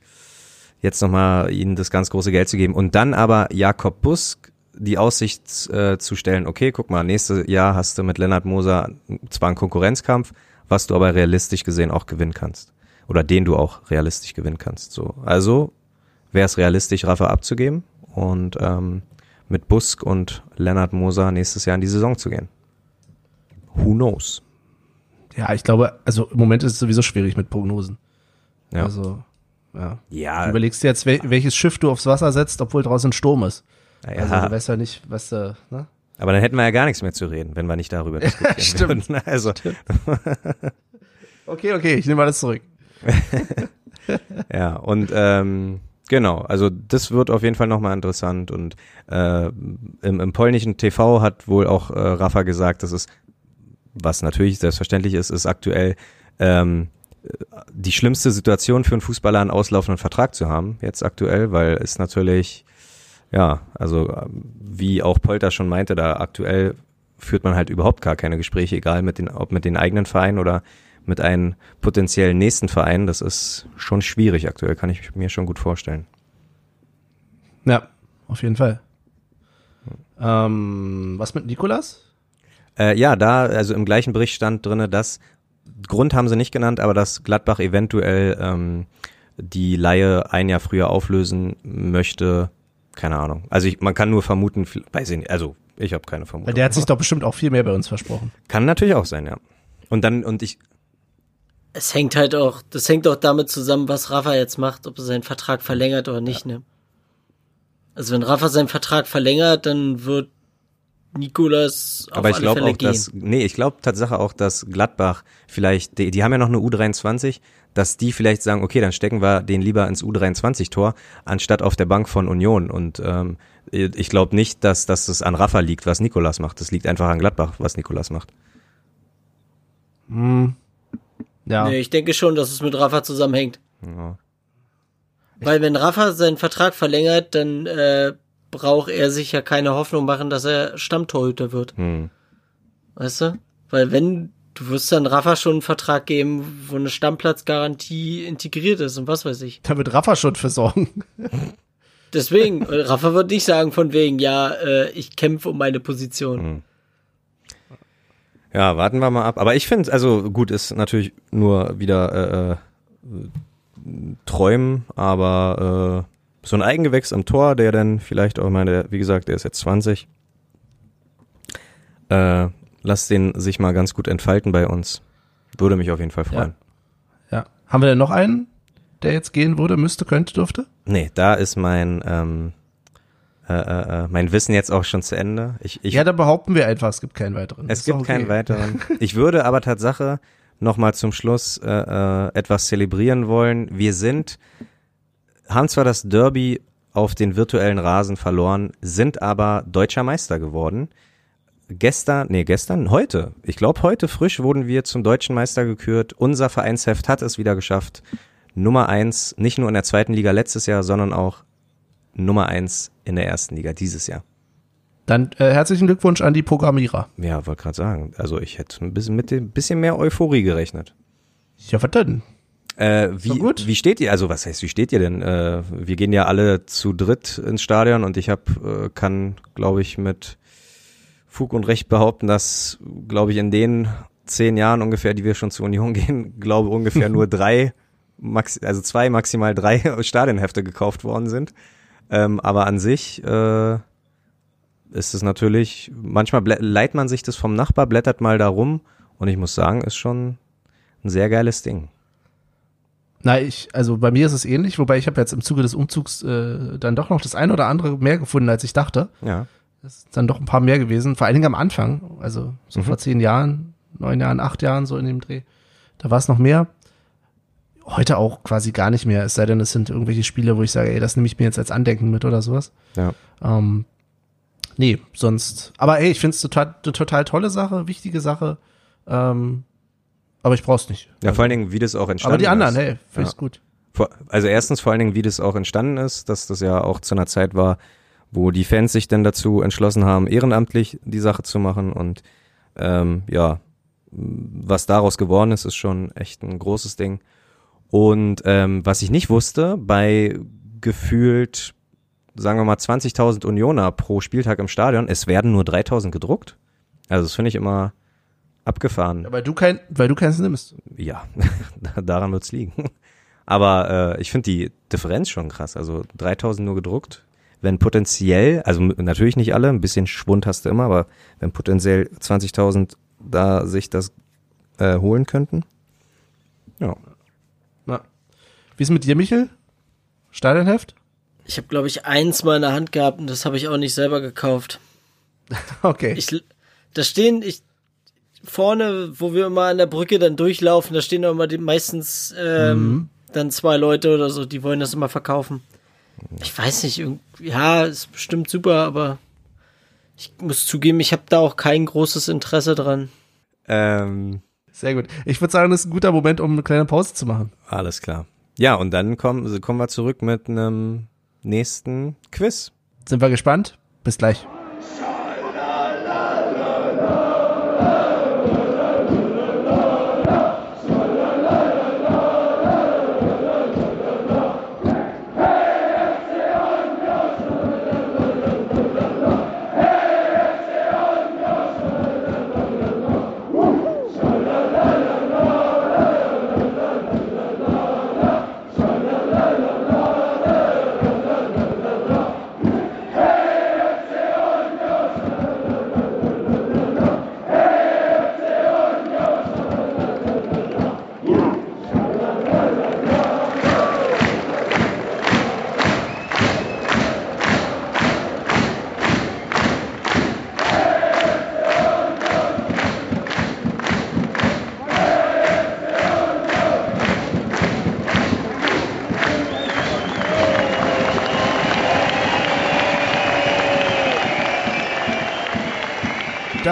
jetzt nochmal ihnen das ganz große Geld zu geben und dann aber Jakob Busk die Aussicht äh, zu stellen, okay, guck mal, nächstes Jahr hast du mit Lennart Moser zwar einen Konkurrenzkampf, was du aber realistisch gesehen auch gewinnen kannst. Oder den du auch realistisch gewinnen kannst. So. Also wäre es realistisch, Rafa abzugeben und ähm, mit Busk und Lennart Moser nächstes Jahr in die Saison zu gehen. Who knows? Ja, ich glaube, also im Moment ist es sowieso schwierig mit Prognosen. Ja. Also, ja. Ja. Du überlegst dir jetzt, welches Schiff du aufs Wasser setzt, obwohl draußen Sturm ist. Ja. Also du weißt ja nicht, was da, ne? Aber dann hätten wir ja gar nichts mehr zu reden, wenn wir nicht darüber diskutieren Stimmt. würden. Also, Okay, okay, ich nehme alles zurück. ja, und ähm, genau, also das wird auf jeden Fall nochmal interessant. Und äh, im, im polnischen TV hat wohl auch äh, Rafa gesagt, dass es, was natürlich selbstverständlich ist, ist aktuell ähm, die schlimmste Situation für einen Fußballer einen auslaufenden Vertrag zu haben, jetzt aktuell, weil es natürlich ja, also wie auch Polter schon meinte, da aktuell führt man halt überhaupt gar keine Gespräche, egal mit den, ob mit den eigenen Vereinen oder mit einem potenziellen nächsten Verein. Das ist schon schwierig aktuell, kann ich mir schon gut vorstellen. Ja, auf jeden Fall. Ähm, was mit Nikolas? Äh, ja, da, also im gleichen Bericht stand drinne, dass Grund haben sie nicht genannt, aber dass Gladbach eventuell ähm, die Laie ein Jahr früher auflösen möchte, keine Ahnung. Also ich, man kann nur vermuten, weiß ich nicht, also ich habe keine Vermutung. Weil der hat sich doch bestimmt auch viel mehr bei uns versprochen. Kann natürlich auch sein, ja. Und dann, und ich. Es hängt halt auch, das hängt auch damit zusammen, was Rafa jetzt macht, ob er seinen Vertrag verlängert oder nicht, ja. ne? Also wenn Rafa seinen Vertrag verlängert, dann wird Nikolas auf Aber ich glaube auch, gehen. dass, nee, ich glaube Tatsache auch, dass Gladbach vielleicht, die, die haben ja noch eine U23, dass die vielleicht sagen, okay, dann stecken wir den lieber ins U23-Tor, anstatt auf der Bank von Union. Und ähm, ich glaube nicht, dass, dass es an Rafa liegt, was Nikolas macht. Das liegt einfach an Gladbach, was Nikolas macht. Hm. Ja. Nee, ich denke schon, dass es mit Rafa zusammenhängt. Ja. Weil wenn Rafa seinen Vertrag verlängert, dann äh, braucht er sich ja keine Hoffnung machen, dass er Stammtorhüter wird. Hm. Weißt du? Weil wenn du wirst dann Rafa schon einen Vertrag geben, wo eine Stammplatzgarantie integriert ist und was weiß ich. Da wird Rafa schon für sorgen. Deswegen, Rafa wird nicht sagen von wegen, ja, äh, ich kämpfe um meine Position. Hm. Ja, warten wir mal ab. Aber ich finde, also gut, ist natürlich nur wieder äh, äh, Träumen, aber äh, so ein Eigengewächs am Tor, der dann vielleicht auch meine, wie gesagt, der ist jetzt 20. Äh, lass den sich mal ganz gut entfalten bei uns. Würde mich auf jeden Fall freuen. Ja. ja. Haben wir denn noch einen, der jetzt gehen würde, müsste, könnte, dürfte? Nee, da ist mein, ähm, äh, äh, äh mein Wissen jetzt auch schon zu Ende. Ich, ich, ja, da behaupten wir einfach, es gibt keinen weiteren. Es gibt okay. keinen weiteren. Ich würde aber Tatsache nochmal zum Schluss äh, äh, etwas zelebrieren wollen. Wir sind, haben zwar das Derby auf den virtuellen Rasen verloren, sind aber deutscher Meister geworden gestern, nee, gestern, heute, ich glaube heute frisch wurden wir zum deutschen Meister gekürt. Unser Vereinsheft hat es wieder geschafft. Nummer eins, nicht nur in der zweiten Liga letztes Jahr, sondern auch Nummer eins in der ersten Liga dieses Jahr. Dann äh, herzlichen Glückwunsch an die Programmierer. Ja, wollte gerade sagen. Also ich hätte ein bisschen mit ein bisschen mehr Euphorie gerechnet. Ja, was denn? Äh, wie, gut. wie steht ihr? Also was heißt, wie steht ihr denn? Äh, wir gehen ja alle zu dritt ins Stadion und ich hab, äh, kann, glaube ich, mit Fug und Recht behaupten, dass, glaube ich, in den zehn Jahren ungefähr, die wir schon zur Union gehen, glaube ungefähr nur drei, max also zwei, maximal drei Stadionhefte gekauft worden sind. Ähm, aber an sich äh, ist es natürlich, manchmal leiht man sich das vom Nachbar, blättert mal da rum und ich muss sagen, ist schon ein sehr geiles Ding. Na, ich, also bei mir ist es ähnlich, wobei ich habe jetzt im Zuge des Umzugs äh, dann doch noch das ein oder andere mehr gefunden, als ich dachte. Ja. Es ist dann doch ein paar mehr gewesen, vor allen Dingen am Anfang, also so Mhm. vor zehn Jahren, neun Jahren, acht Jahren, so in dem Dreh. Da war es noch mehr. Heute auch quasi gar nicht mehr, es sei denn, es sind irgendwelche Spiele, wo ich sage, ey, das nehme ich mir jetzt als Andenken mit oder sowas. Ja. Ähm, nee, sonst. Aber ey, ich finde es total, eine total tolle Sache, wichtige Sache. Ähm, aber ich brauch's nicht. Ja, vor allen Dingen, wie das auch entstanden aber die anderen, ist. hey, finde Ja. ich gut. Also erstens vor allen Dingen, wie das auch entstanden ist, dass das ja auch zu einer Zeit war, wo die Fans sich dann dazu entschlossen haben, ehrenamtlich die Sache zu machen und ähm, ja, was daraus geworden ist, ist schon echt ein großes Ding. Und ähm, was ich nicht wusste, bei gefühlt, sagen wir mal, 20.000 Unioner pro Spieltag im Stadion, es werden nur 3.000 gedruckt. Also das finde ich immer abgefahren. Ja, weil du kein, weil du keins nimmst. Ja, daran wird's liegen. Aber äh, ich finde die Differenz schon krass. Also 3000 nur gedruckt. Wenn potenziell, also natürlich nicht alle, ein bisschen Schwund hast du immer, aber wenn potenziell 20.000 da sich das äh, holen könnten. Ja. Wie ist mit dir, Michel? Stadionheft? Ich habe, glaube ich, eins mal in der Hand gehabt und das habe ich auch nicht selber gekauft. Okay. Ich, da stehen, ich, vorne, wo wir immer an der Brücke dann durchlaufen, da stehen auch immer die, meistens ähm, dann zwei Leute oder so, die wollen das immer verkaufen. Ich weiß nicht, ja, ist bestimmt super, aber ich muss zugeben, ich habe da auch kein großes Interesse dran. Ähm, Sehr gut. Ich würde sagen, das ist ein guter Moment, um eine kleine Pause zu machen. alles klar. Ja, und dann kommen, kommen wir zurück mit einem nächsten Quiz. Sind wir gespannt? Bis gleich.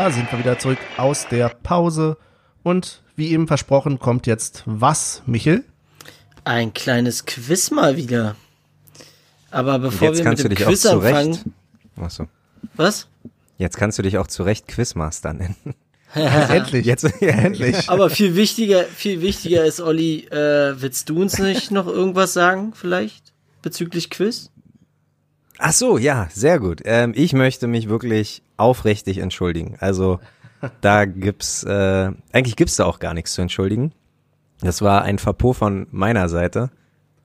Da sind wir wieder zurück aus der Pause. Und wie eben versprochen, kommt jetzt was, Michel? Ein kleines Quiz mal wieder. Aber bevor Jetzt wir kannst mit du dem dich auch Quiz zurecht. anfangen, Achso. was? Jetzt kannst du dich auch zu Recht Quizmaster nennen. Endlich. Jetzt, Endlich. Aber viel wichtiger, viel wichtiger ist, Olli, äh, willst du uns nicht noch irgendwas sagen, vielleicht? Bezüglich Quiz? Ach so, ja, sehr gut. Ähm, ich möchte mich wirklich aufrichtig entschuldigen. Also da gibt's, äh, eigentlich gibt's da auch gar nichts zu entschuldigen. Das war ein Verpo von meiner Seite.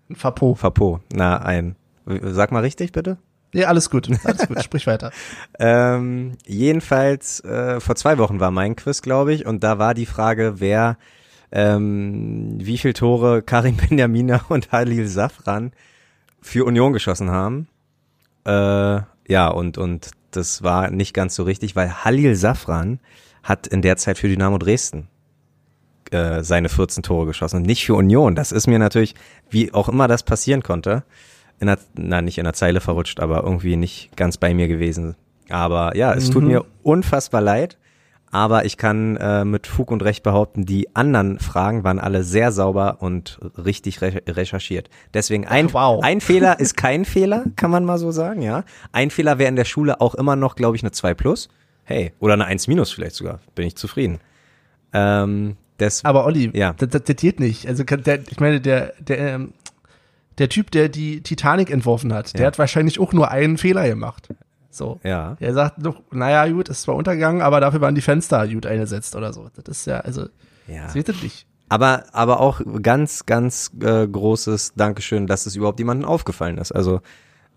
Ein Fapo. Verpo, na ein. Sag mal richtig bitte. Nee, alles gut. Alles gut. Sprich weiter. Ähm, jedenfalls, äh, vor zwei Wochen war mein Quiz, glaube ich, und da war die Frage, wer, ähm, wie viel Tore Karim Benjamina und Halil Safran für Union geschossen haben. Äh, ja, und, und das war nicht ganz so richtig, weil Halil Safran hat in der Zeit für Dynamo Dresden äh, seine 14 Tore geschossen und nicht für Union. Das ist mir natürlich, wie auch immer das passieren konnte, in der, na, nicht in der Zeile verrutscht, aber irgendwie nicht ganz bei mir gewesen. Aber ja, es tut Mhm. mir unfassbar leid. Aber ich kann äh, mit Fug und Recht behaupten, die anderen Fragen waren alle sehr sauber und richtig re recherchiert. Deswegen ein, Ach, wow. ein Fehler ist kein Fehler, kann man mal so sagen, ja. Ein Fehler wäre in der Schule auch immer noch, glaube ich, eine 2 plus. Hey, oder eine 1 minus vielleicht sogar. Bin ich zufrieden. Ähm, des, Aber Olli, Ja. das, das datiert nicht. Also der, ich meine, der, der, ähm, der Typ, der die Titanic entworfen hat, der Ja. hat wahrscheinlich auch nur einen Fehler gemacht. So. ja. Er sagt doch, naja, gut, ist zwar untergegangen, aber dafür waren die Fenster gut eingesetzt oder so. Das ist ja, also, ja. das wird das nicht. Aber, aber auch ganz, ganz äh, großes Dankeschön, dass es überhaupt jemandem aufgefallen ist. Also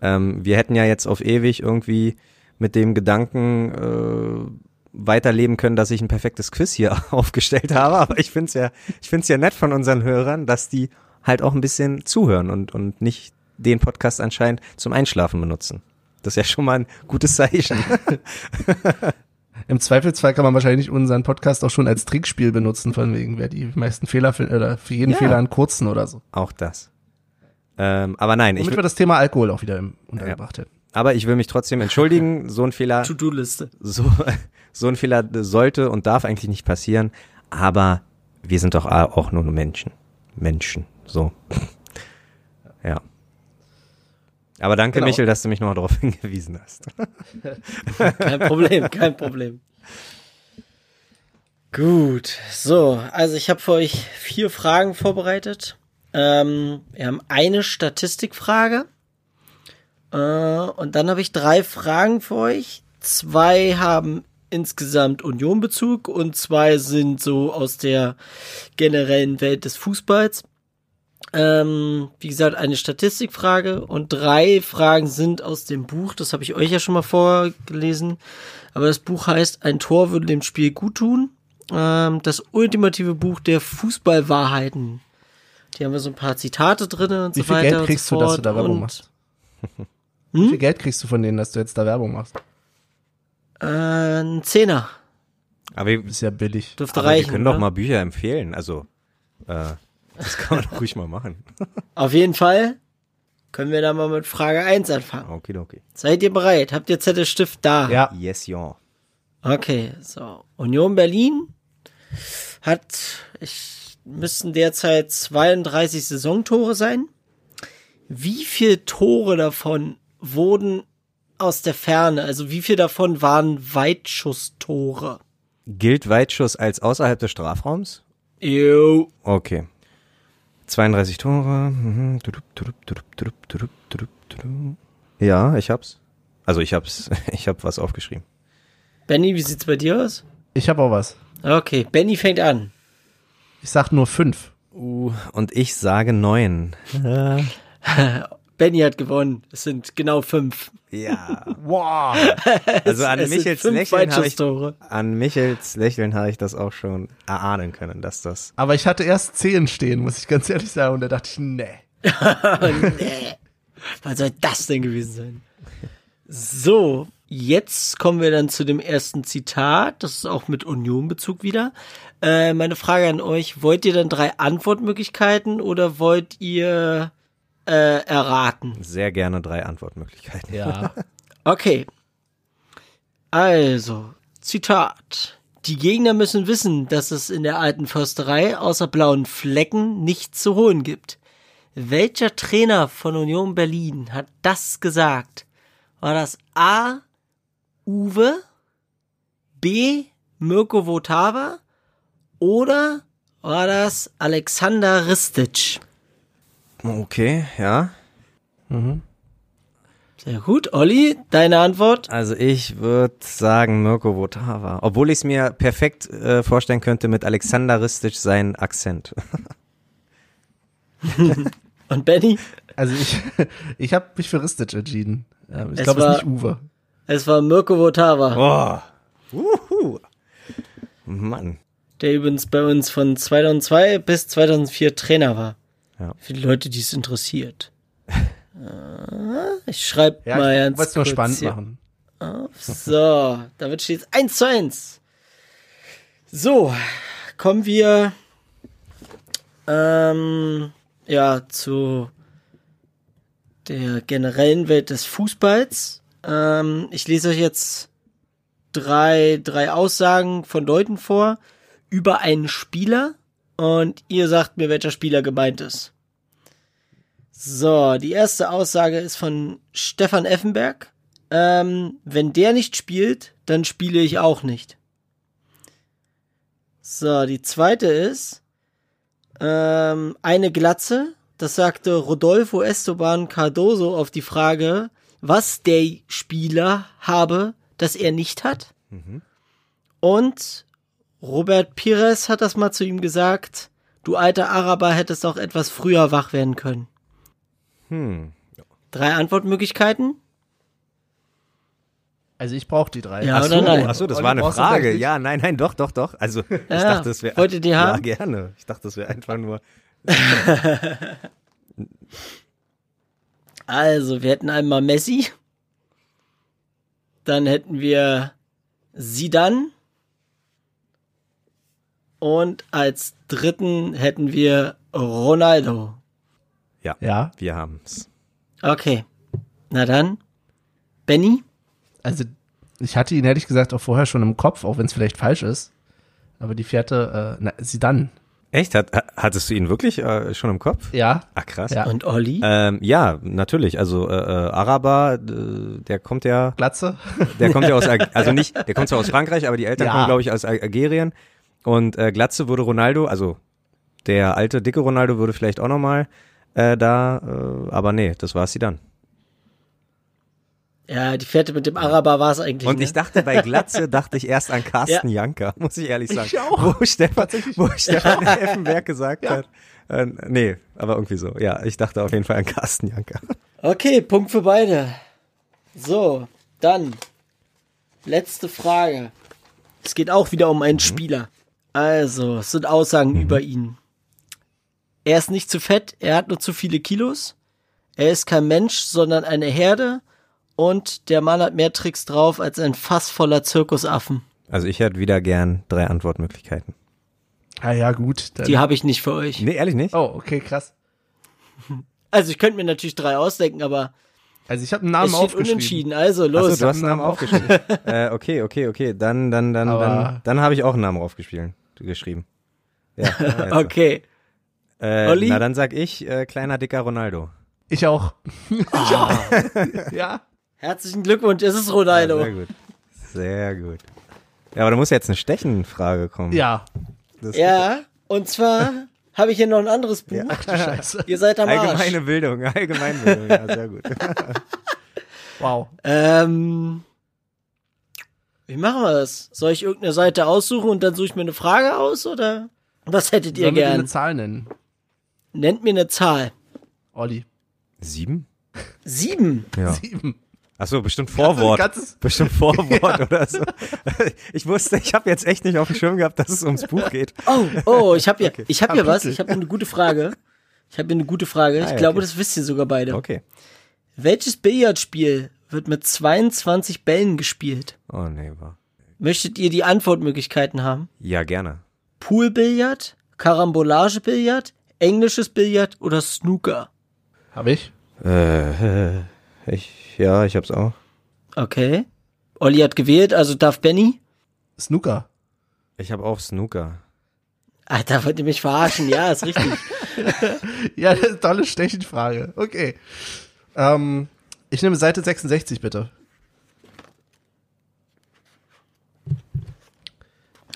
ähm, wir hätten ja jetzt auf ewig irgendwie mit dem Gedanken äh, weiterleben können, dass ich ein perfektes Quiz hier aufgestellt habe. Aber ich find's ja, ich find's ja nett von unseren Hörern, dass die halt auch ein bisschen zuhören und, und nicht den Podcast anscheinend zum Einschlafen benutzen. Das ist ja schon mal ein gutes Zeichen. Im Zweifelsfall kann man wahrscheinlich unseren Podcast auch schon als Trickspiel benutzen, von wegen, wer die meisten Fehler findet, oder für jeden Ja. Fehler einen kurzen oder so. auch das. Ähm, aber nein, ich Womit will, wir das Thema Alkohol auch wieder im, untergebracht hätten. aber ich will mich trotzdem entschuldigen. So ein Fehler, To-Do-Liste. so, so ein Fehler sollte und darf eigentlich nicht passieren. Aber wir sind doch auch nur Menschen. Menschen, so. Ja. Aber danke, Genau. Michel, dass du mich noch darauf hingewiesen hast. Kein Problem, kein Problem. Gut, so, also ich habe für euch vier Fragen vorbereitet. Ähm, wir haben eine Statistikfrage. Äh, und dann habe ich drei Fragen für euch. Zwei haben insgesamt Unionbezug und zwei sind so aus der generellen Welt des Fußballs. Ähm, wie gesagt, eine Statistikfrage und drei Fragen sind aus dem Buch. Das habe ich euch ja schon mal vorgelesen. Aber das Buch heißt Ein Tor würde dem Spiel gut tun. Ähm, das ultimative Buch der Fußballwahrheiten. Die haben wir so ein paar Zitate drin und Wie so viel weiter. Geld und kriegst so du, dass du da Werbung machst? Hm? Wie viel Geld kriegst du von denen, dass du jetzt da Werbung machst? Äh, ein Zehner. Aber wir, Ist ja billig. Dürfte aber wir reichen. können doch ne? mal Bücher empfehlen. Also, äh, das kann man doch ruhig mal machen. Auf jeden Fall können wir da mal mit Frage 1 anfangen. Okay, okay. Seid ihr bereit? Habt ihr Zettel, Stift da? Ja, Yes, ja. Okay, so. Union Berlin hat, ich müssten derzeit 32 Saisontore sein. Wie viele Tore davon wurden aus der Ferne? Also wie viele davon waren Weitschusstore? Gilt Weitschuss als außerhalb des Strafraums? Jo. Okay. 32 Tore. mhm. Ja, ich hab's. Also ich hab's, ich hab was aufgeschrieben. Benny, wie sieht's bei dir aus? ich habe auch was. Okay, Benny fängt an. Ich sag nur fünf. Uh, und ich sage neun. Benny hat gewonnen. Es sind genau fünf. Ja. Wow. Also an Michels Lächeln habe ich, an Michels Lächeln habe ich das auch schon erahnen können, dass das. Aber ich hatte erst zehn stehen, muss ich ganz ehrlich sagen. Und da dachte ich, nee. nee. Was soll das denn gewesen sein? So, jetzt kommen wir dann zu dem ersten Zitat. Das ist auch mit Union-Bezug wieder. Äh, meine Frage an euch, wollt ihr dann drei Antwortmöglichkeiten oder wollt ihr äh, erraten? Sehr gerne drei Antwortmöglichkeiten. Ja. Okay. Also, Zitat. Die Gegner müssen wissen, dass es in der alten Försterei außer blauen Flecken nichts zu holen gibt. Welcher Trainer von Union Berlin hat das gesagt? War das A. Uwe, B. Mirko Votava oder war das Alexander Ristic? Okay, ja. Sehr gut. Olli, deine Antwort? Also ich würde sagen Mirko Votava. Obwohl ich es mir perfekt äh, vorstellen könnte mit Alexander Ristic seinen Akzent. Und Benny? Also ich, ich habe mich für Ristic entschieden. Ähm, ich glaube, es war- ist nicht Uwe. Es war Mirko Votava. Oh. Uhu. Mann. der übrigens bei uns von 2002 bis 2004 Trainer war. Ja. Für die Leute, die es interessiert. Äh, ich schreibe Ja, mal ich ganz es nur kurz spannend hier. machen. So, damit steht es 1 zu 1. So, kommen wir ähm, ja zu der generellen Welt des Fußballs. Ähm, ich lese euch jetzt drei, drei Aussagen von Leuten vor über einen Spieler und ihr sagt mir, welcher Spieler gemeint ist. So, die erste Aussage ist von Stefan Effenberg. Ähm, wenn der nicht spielt, dann spiele ich auch nicht. So, die zweite ist ähm, eine Glatze. Das sagte Rodolfo Esteban Cardoso auf die Frage, was der Spieler habe, das er nicht hat. Und Robert Pires hat das mal zu ihm gesagt, du alter Araber hättest auch etwas früher wach werden können. Hm. Drei Antwortmöglichkeiten. Also ich brauche die drei. Ja, Ach oder so, nein? Achso, das Olli, war eine Frage. Ja, nein, nein, doch, doch, doch. Also ich Ja, dachte, es wäre. wollt ihr die Ja, haben? gerne. Ich dachte, das wäre einfach nur Also, wir hätten einmal Messi. Dann hätten wir Sidan. Und als dritten hätten wir Ronaldo. Ja, Ja, wir haben's. Okay. Na dann. Benny? also ich hatte ihn ehrlich gesagt auch vorher schon im Kopf, auch wenn es vielleicht falsch ist. Aber die vierte, äh, na, sie dann. Echt? Hat, ha- hattest du ihn wirklich äh, schon im Kopf? Ja, Ach krass. Ja. Und Olli? Ähm, ja, natürlich. Also äh, äh, Araber, äh, der kommt ja, Glatze. der kommt ja aus, also nicht, der kommt zwar aus Frankreich, aber die Eltern Ja. kommen, glaube ich, aus Al- Algerien. Und äh, Glatze würde Ronaldo, also der alte dicke Ronaldo würde vielleicht auch noch mal äh, da, äh, aber nee, das war sie dann. Ja, die Fährte mit dem Araber war es eigentlich. Und ne? ich dachte bei Glatze dachte ich erst an Carsten Janker, muss ich ehrlich sagen. Ich auch. Wo Stefan, wo Stefan Effenberg gesagt hat. Äh, nee, aber irgendwie so. Ja, ich dachte auf jeden Fall an Carsten Janker. Okay, Punkt für beide. So, dann. Letzte Frage. Es geht auch wieder um einen Spieler. Also, es sind Aussagen über ihn. Er ist nicht zu fett, er hat nur zu viele Kilos. Er ist kein Mensch, sondern eine Herde. Und der Mann hat mehr Tricks drauf als ein Fass voller Zirkusaffen. Also ich hätte wieder gern drei Antwortmöglichkeiten. Ah ja, gut. Dann. Die habe ich nicht für euch. Nee, ehrlich nicht? Oh, okay, krass. Also, ich könnte mir natürlich drei ausdenken, aber Also ich habe einen es Namen steht aufgeschrieben. unentschieden. Also, Achso, los. du hast einen Namen aufgeschrieben. äh, okay, okay, okay. Dann, dann, dann, Aber- dann, dann habe ich auch einen Namen aufgespielt, geschrieben. Ja. also. okay. äh, Olli? Na, dann sag ich, äh, kleiner dicker Ronaldo. Ich auch. Ah. ja. Herzlichen Glückwunsch, es ist Ronaldo. Ja, sehr gut. Sehr gut. Ja, aber da muss jetzt eine Stechenfrage kommen. Ja. Das Ja, und zwar habe ich hier noch ein anderes Buch. Scheiße. Ihr seid am Arsch. Allgemeine Bildung, ja, sehr gut. Wow. Ähm, wie machen wir das? Soll ich irgendeine Seite aussuchen und dann suche ich mir eine Frage aus oder was hättet ihr Sollen gern? eine Zahl nennen? Nennt mir eine Zahl. Olli. Sieben? Sieben. Ja. Sieben. Achso, bestimmt Vorwort. ganzes- bestimmt Vorwort oder so. Ich wusste, ich habe jetzt echt nicht auf dem Schirm gehabt, dass es ums Buch geht. Oh, oh, ich habe hier, ich habe hier was. Ich habe hier eine gute Frage. Ich habe hier eine gute Frage. Ich Ah, ja, glaube, okay. das wisst ihr sogar beide. Okay. Welches Billardspiel wird mit 22 Bällen gespielt? Oh nee, war. Möchtet ihr die Antwortmöglichkeiten haben? Ja, gerne. Poolbillard, Karambolagebillard, englisches Billard oder Snooker? Habe ich? Äh, ich, ja, ich hab's auch. Okay. Olli hat gewählt, also darf Benny? Snooker. Ich habe auch Snooker. Ah, da wollt ihr mich verarschen. Ja, ist richtig. Ja, das ist eine tolle Stechenfrage. Okay. Ähm, ich nehme Seite 66, bitte.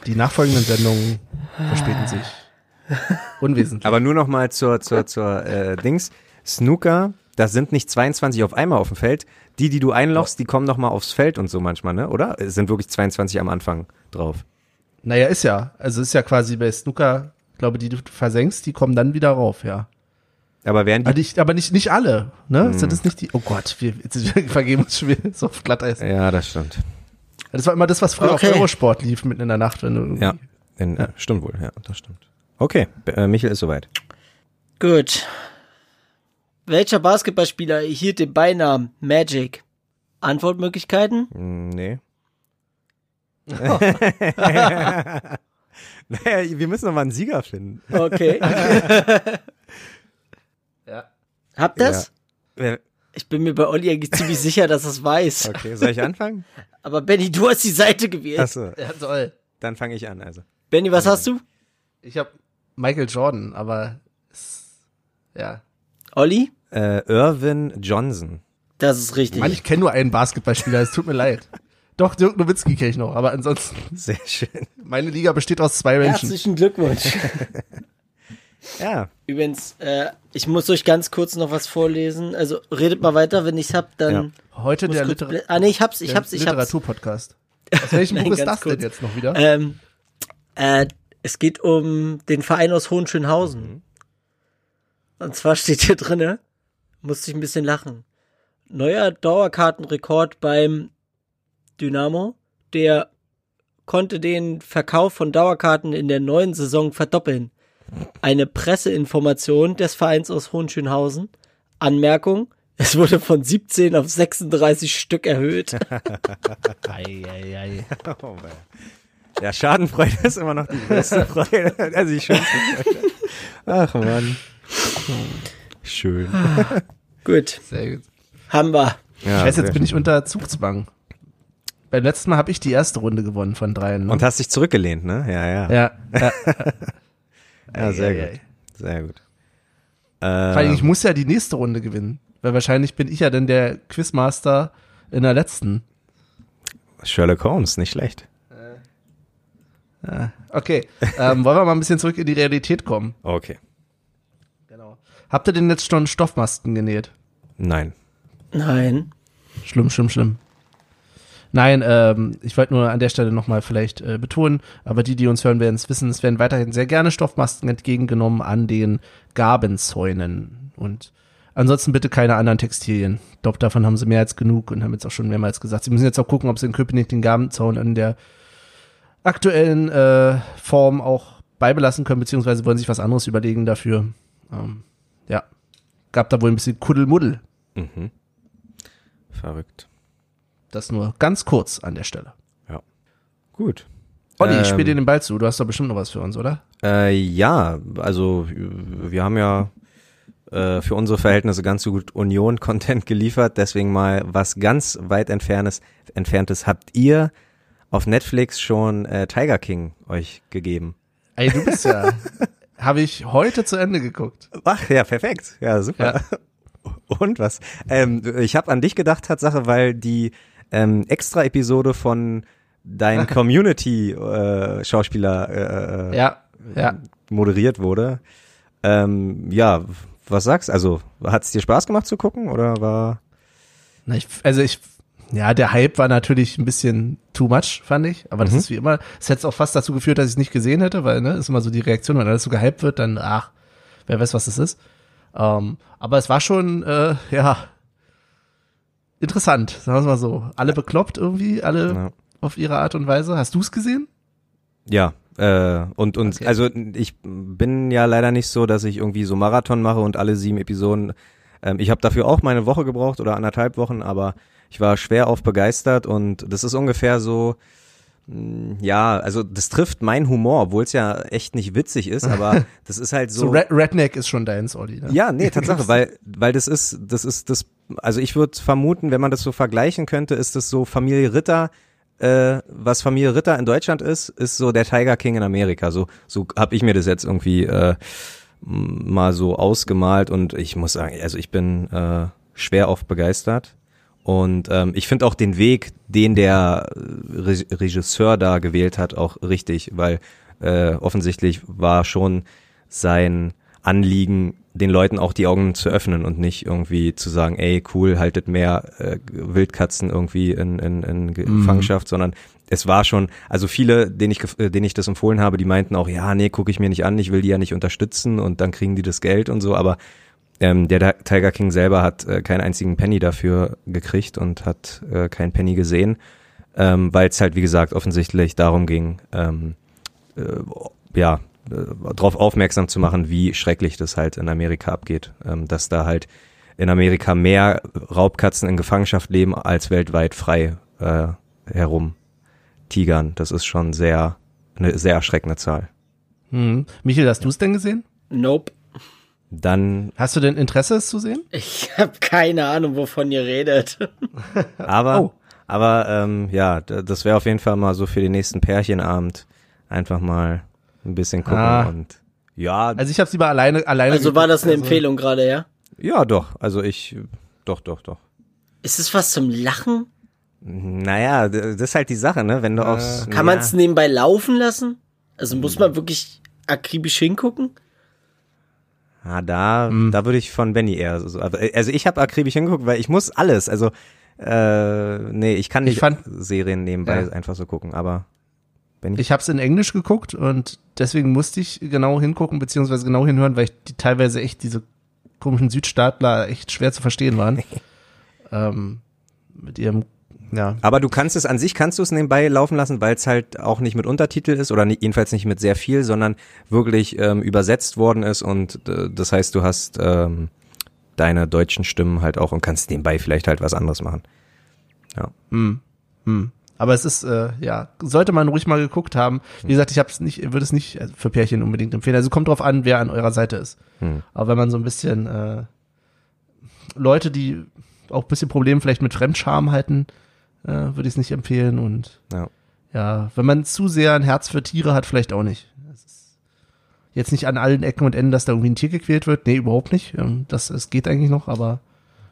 Die nachfolgenden Sendungen verspäten sich. Unwesentlich. Aber nur noch mal zur, zur, zur äh, Dings. Snooker, das sind nicht 22 auf einmal auf dem Feld. Die, die du einlochst, die kommen noch mal aufs Feld und so manchmal, ne? Oder? Es sind wirklich 22 am Anfang drauf. naja, ist ja. Also ist ja quasi bei Snooker, glaube die du versenkst, die kommen dann wieder rauf, ja. Aber werden die Aber nicht, aber nicht, nicht alle, ne? Sind es nicht die? Oh Gott, wir, jetzt wir vergeben uns schon so auf Glatteis. Ja, das stimmt. Das war immer das, was früher Okay. auf Eurosport lief, mitten in der Nacht, wenn du Ja. In, ja. Stimmt wohl, ja, das stimmt. Okay, äh, Michael ist soweit. Gut. Welcher Basketballspieler erhielt den Beinamen Magic? Antwortmöglichkeiten? Hm, Nee. naja, wir müssen noch mal einen Sieger finden. Okay. Habt das? Ja. Ich bin mir bei Olli eigentlich ziemlich sicher, dass er es weiß. Okay, soll ich anfangen? Aber Benny, du hast die Seite gewählt. Achso, Ja, toll. dann fange ich an, also. Benny, was hast du? Ich habe Michael Jordan, aber ja. Olli? Äh, Irvin Johnson. Das ist richtig. Mann, ich kenne nur einen Basketballspieler, es tut mir leid. Doch, Dirk Nowitzki kenne ich noch, aber ansonsten, Sehr schön. meine Liga besteht aus zwei Menschen. Herzlichen Glückwunsch. Ja, Übrigens, äh, ich muss euch ganz kurz noch was vorlesen. Also redet mal weiter, wenn ich's hab, dann Ja. Heute der, kurz Liter blä- Ah, nee, ich hab's, ich hab's, ich hab's. Literaturpodcast. Aus welchem Nein, Buch ist das denn kurz. jetzt noch wieder? Ähm, äh, es geht um den Verein aus Hohenschönhausen. Und zwar steht hier drinne, musste ich ein bisschen lachen. Neuer Dauerkartenrekord beim Dynamo, der konnte den Verkauf von Dauerkarten in der neuen Saison verdoppeln. Eine Presseinformation des Vereins aus Hohenschönhausen. Anmerkung, es wurde von 17 auf 36 Stück erhöht. Ei, ei, ei. Oh, man. ja, Schadenfreude ist immer noch die beste Freude. Also die schönste Freude. Ach man. Schön. Gut, Sehr gut. haben wir. Ja, ich weiß, jetzt bin ich unter Zugzwang. Beim letzten Mal habe ich die erste Runde gewonnen von dreien. Ne? Und hast dich zurückgelehnt, ne? Ja, ja. ja, ja. Ja, sehr Ei, gut. ei, ei. Sehr gut. Vor allem, Ähm, ich muss ja die nächste Runde gewinnen. Weil wahrscheinlich bin ich ja dann der Quizmaster in der letzten. Sherlock Holmes, nicht schlecht. Okay, ähm, wollen wir mal ein bisschen zurück in die Realität kommen? Okay. Genau. Habt ihr denn jetzt schon Stoffmasken genäht? Nein. Nein. Schlimm, schlimm, schlimm. Nein, ähm, ich wollte nur an der Stelle nochmal vielleicht äh, betonen, aber die, die uns hören, werden es wissen, es werden weiterhin sehr gerne Stoffmasken entgegengenommen an den Gabenzäunen. Und ansonsten bitte keine anderen Textilien. Ich glaube, davon haben sie mehr als genug und haben jetzt auch schon mehrmals gesagt. Sie müssen jetzt auch gucken, ob sie in Köpenick den Gabenzaun in der aktuellen äh, Form auch beibelassen können, beziehungsweise wollen sich was anderes überlegen dafür. Ähm, ja, gab da wohl ein bisschen Kuddelmuddel. Mhm. Verrückt. Das nur ganz kurz an der Stelle. Gut. Olli, Ähm, ich spiele dir den Ball zu. Du hast doch bestimmt noch was für uns, oder? Äh, ja, also wir haben ja äh, für unsere Verhältnisse ganz so gut Union-Content geliefert, deswegen mal was ganz weit entferntes, entferntes. Habt ihr auf Netflix schon äh, Tiger King euch gegeben? Ey, du bist ja. Habe ich heute zu Ende geguckt. Ach ja, perfekt. Ja, super. Und was? Ähm, ich habe an dich gedacht, Tatsache, weil die ähm, Extra-Episode von dein Community-Schauspieler äh, äh, Ja, ja. moderiert wurde. Ähm, ja, was sagst? Also, hat es dir Spaß gemacht zu gucken oder war? Na, ich, also ich, ja, der Hype war natürlich ein bisschen too much, fand ich. Aber das Mhm. ist wie immer, es hätte auch fast dazu geführt, dass ich es nicht gesehen hätte, weil, ne, ist immer so die Reaktion, wenn alles so gehypt wird, dann, ach, wer weiß, was das ist. Ähm, aber es war schon, äh, ja, interessant, sagen wir es mal so. Alle bekloppt irgendwie, alle Ja. auf ihre Art und Weise. Hast du es gesehen? Ja, äh, und, und Okay. also ich bin ja leider nicht so, dass ich irgendwie so Marathon mache und alle sieben Episoden. Ähm, ich habe dafür auch meine Woche gebraucht oder anderthalb Wochen, aber ich war schwer auf begeistert und das ist ungefähr so, mh, ja, also das trifft meinen Humor, obwohl es ja echt nicht witzig ist, aber das ist halt So, so. Red Redneck ist schon deins, Olli. Ne? Ja, nee, Tatsache, weil, weil das ist, das ist das, also ich würde vermuten, wenn man das so vergleichen könnte, ist das so Familie Ritter, äh, was Familie Ritter in Deutschland ist, ist so der Tiger King in Amerika. So, so habe ich mir das jetzt irgendwie äh, mal so ausgemalt und ich muss sagen, also ich bin äh, schwer oft begeistert. Und ähm, ich finde auch den Weg, den der äh, Re Regisseur da gewählt hat, auch richtig, weil äh, offensichtlich war schon sein Anliegen, den Leuten auch die Augen zu öffnen und nicht irgendwie zu sagen, ey, cool, haltet mehr äh, Wildkatzen irgendwie in, in, in Gefangenschaft, sondern es war schon, also viele, denen ich, äh, denen ich das empfohlen habe, die meinten auch, ja, nee, gucke ich mir nicht an, ich will die ja nicht unterstützen und dann kriegen die das Geld und so, aber ähm, der Tiger King selber hat äh, keinen einzigen Penny dafür gekriegt und hat äh, keinen Penny gesehen, ähm, weil es halt, wie gesagt, offensichtlich darum ging, ähm, äh, ja, darauf aufmerksam zu machen, wie schrecklich das halt in Amerika abgeht, ähm, dass da halt in Amerika mehr Raubkatzen in Gefangenschaft leben als weltweit frei äh, herum tigern. Das ist schon sehr eine sehr erschreckende Zahl. Hm. Michael, hast du es denn gesehen? Nope. Dann, Hast du denn Interesse, es zu sehen? Ich habe keine Ahnung, wovon ihr redet. aber, Oh. aber ähm, ja, das wäre auf jeden Fall mal so für den nächsten Pärchenabend einfach mal ein bisschen gucken Ah. und ja, Also ich habe es lieber alleine, alleine. Also war das eine geguckt, Empfehlung gerade, ja? ja doch, also ich, doch, doch, doch. Ist es was zum Lachen? Naja, das ist halt die Sache, ne? Wenn du aufs. Kann man es nebenbei laufen lassen? Also muss man wirklich akribisch hingucken? Ah, da, Hm. da würde ich von Benny eher so. aber- Also ich habe akribisch hingeguckt, weil ich muss alles. Also, äh, nee, ich kann Ich nicht fand- Serien nebenbei Ja. einfach so gucken, aber Benny. Ich habe es in Englisch geguckt und deswegen musste ich genau hingucken, beziehungsweise genau hinhören, weil ich die teilweise echt diese komischen Südstaatler echt schwer zu verstehen waren. ähm, mit ihrem Ja. Aber du kannst es an sich, kannst du es nebenbei laufen lassen, weil es halt auch nicht mit Untertitel ist oder nicht, jedenfalls nicht mit sehr viel, sondern wirklich ähm, übersetzt worden ist und äh, das heißt, du hast ähm, deine deutschen Stimmen halt auch und kannst nebenbei vielleicht halt was anderes machen. Ja. Hm. Hm. Aber es ist, äh, ja, sollte man ruhig mal geguckt haben. Wie gesagt, ich hab's nicht, würde es nicht äh, für Pärchen unbedingt empfehlen. Also kommt drauf an, wer an eurer Seite ist. Hm. Aber wenn man so ein bisschen äh, Leute, die auch ein bisschen Probleme vielleicht mit Fremdscham halten, äh, würde ich es nicht empfehlen. Und Ja. ja, wenn man zu sehr ein Herz für Tiere hat, vielleicht auch nicht. Jetzt nicht an allen Ecken und Enden, dass da irgendwie ein Tier gequält wird. Nee, überhaupt nicht. Ähm, Das, es geht eigentlich noch, aber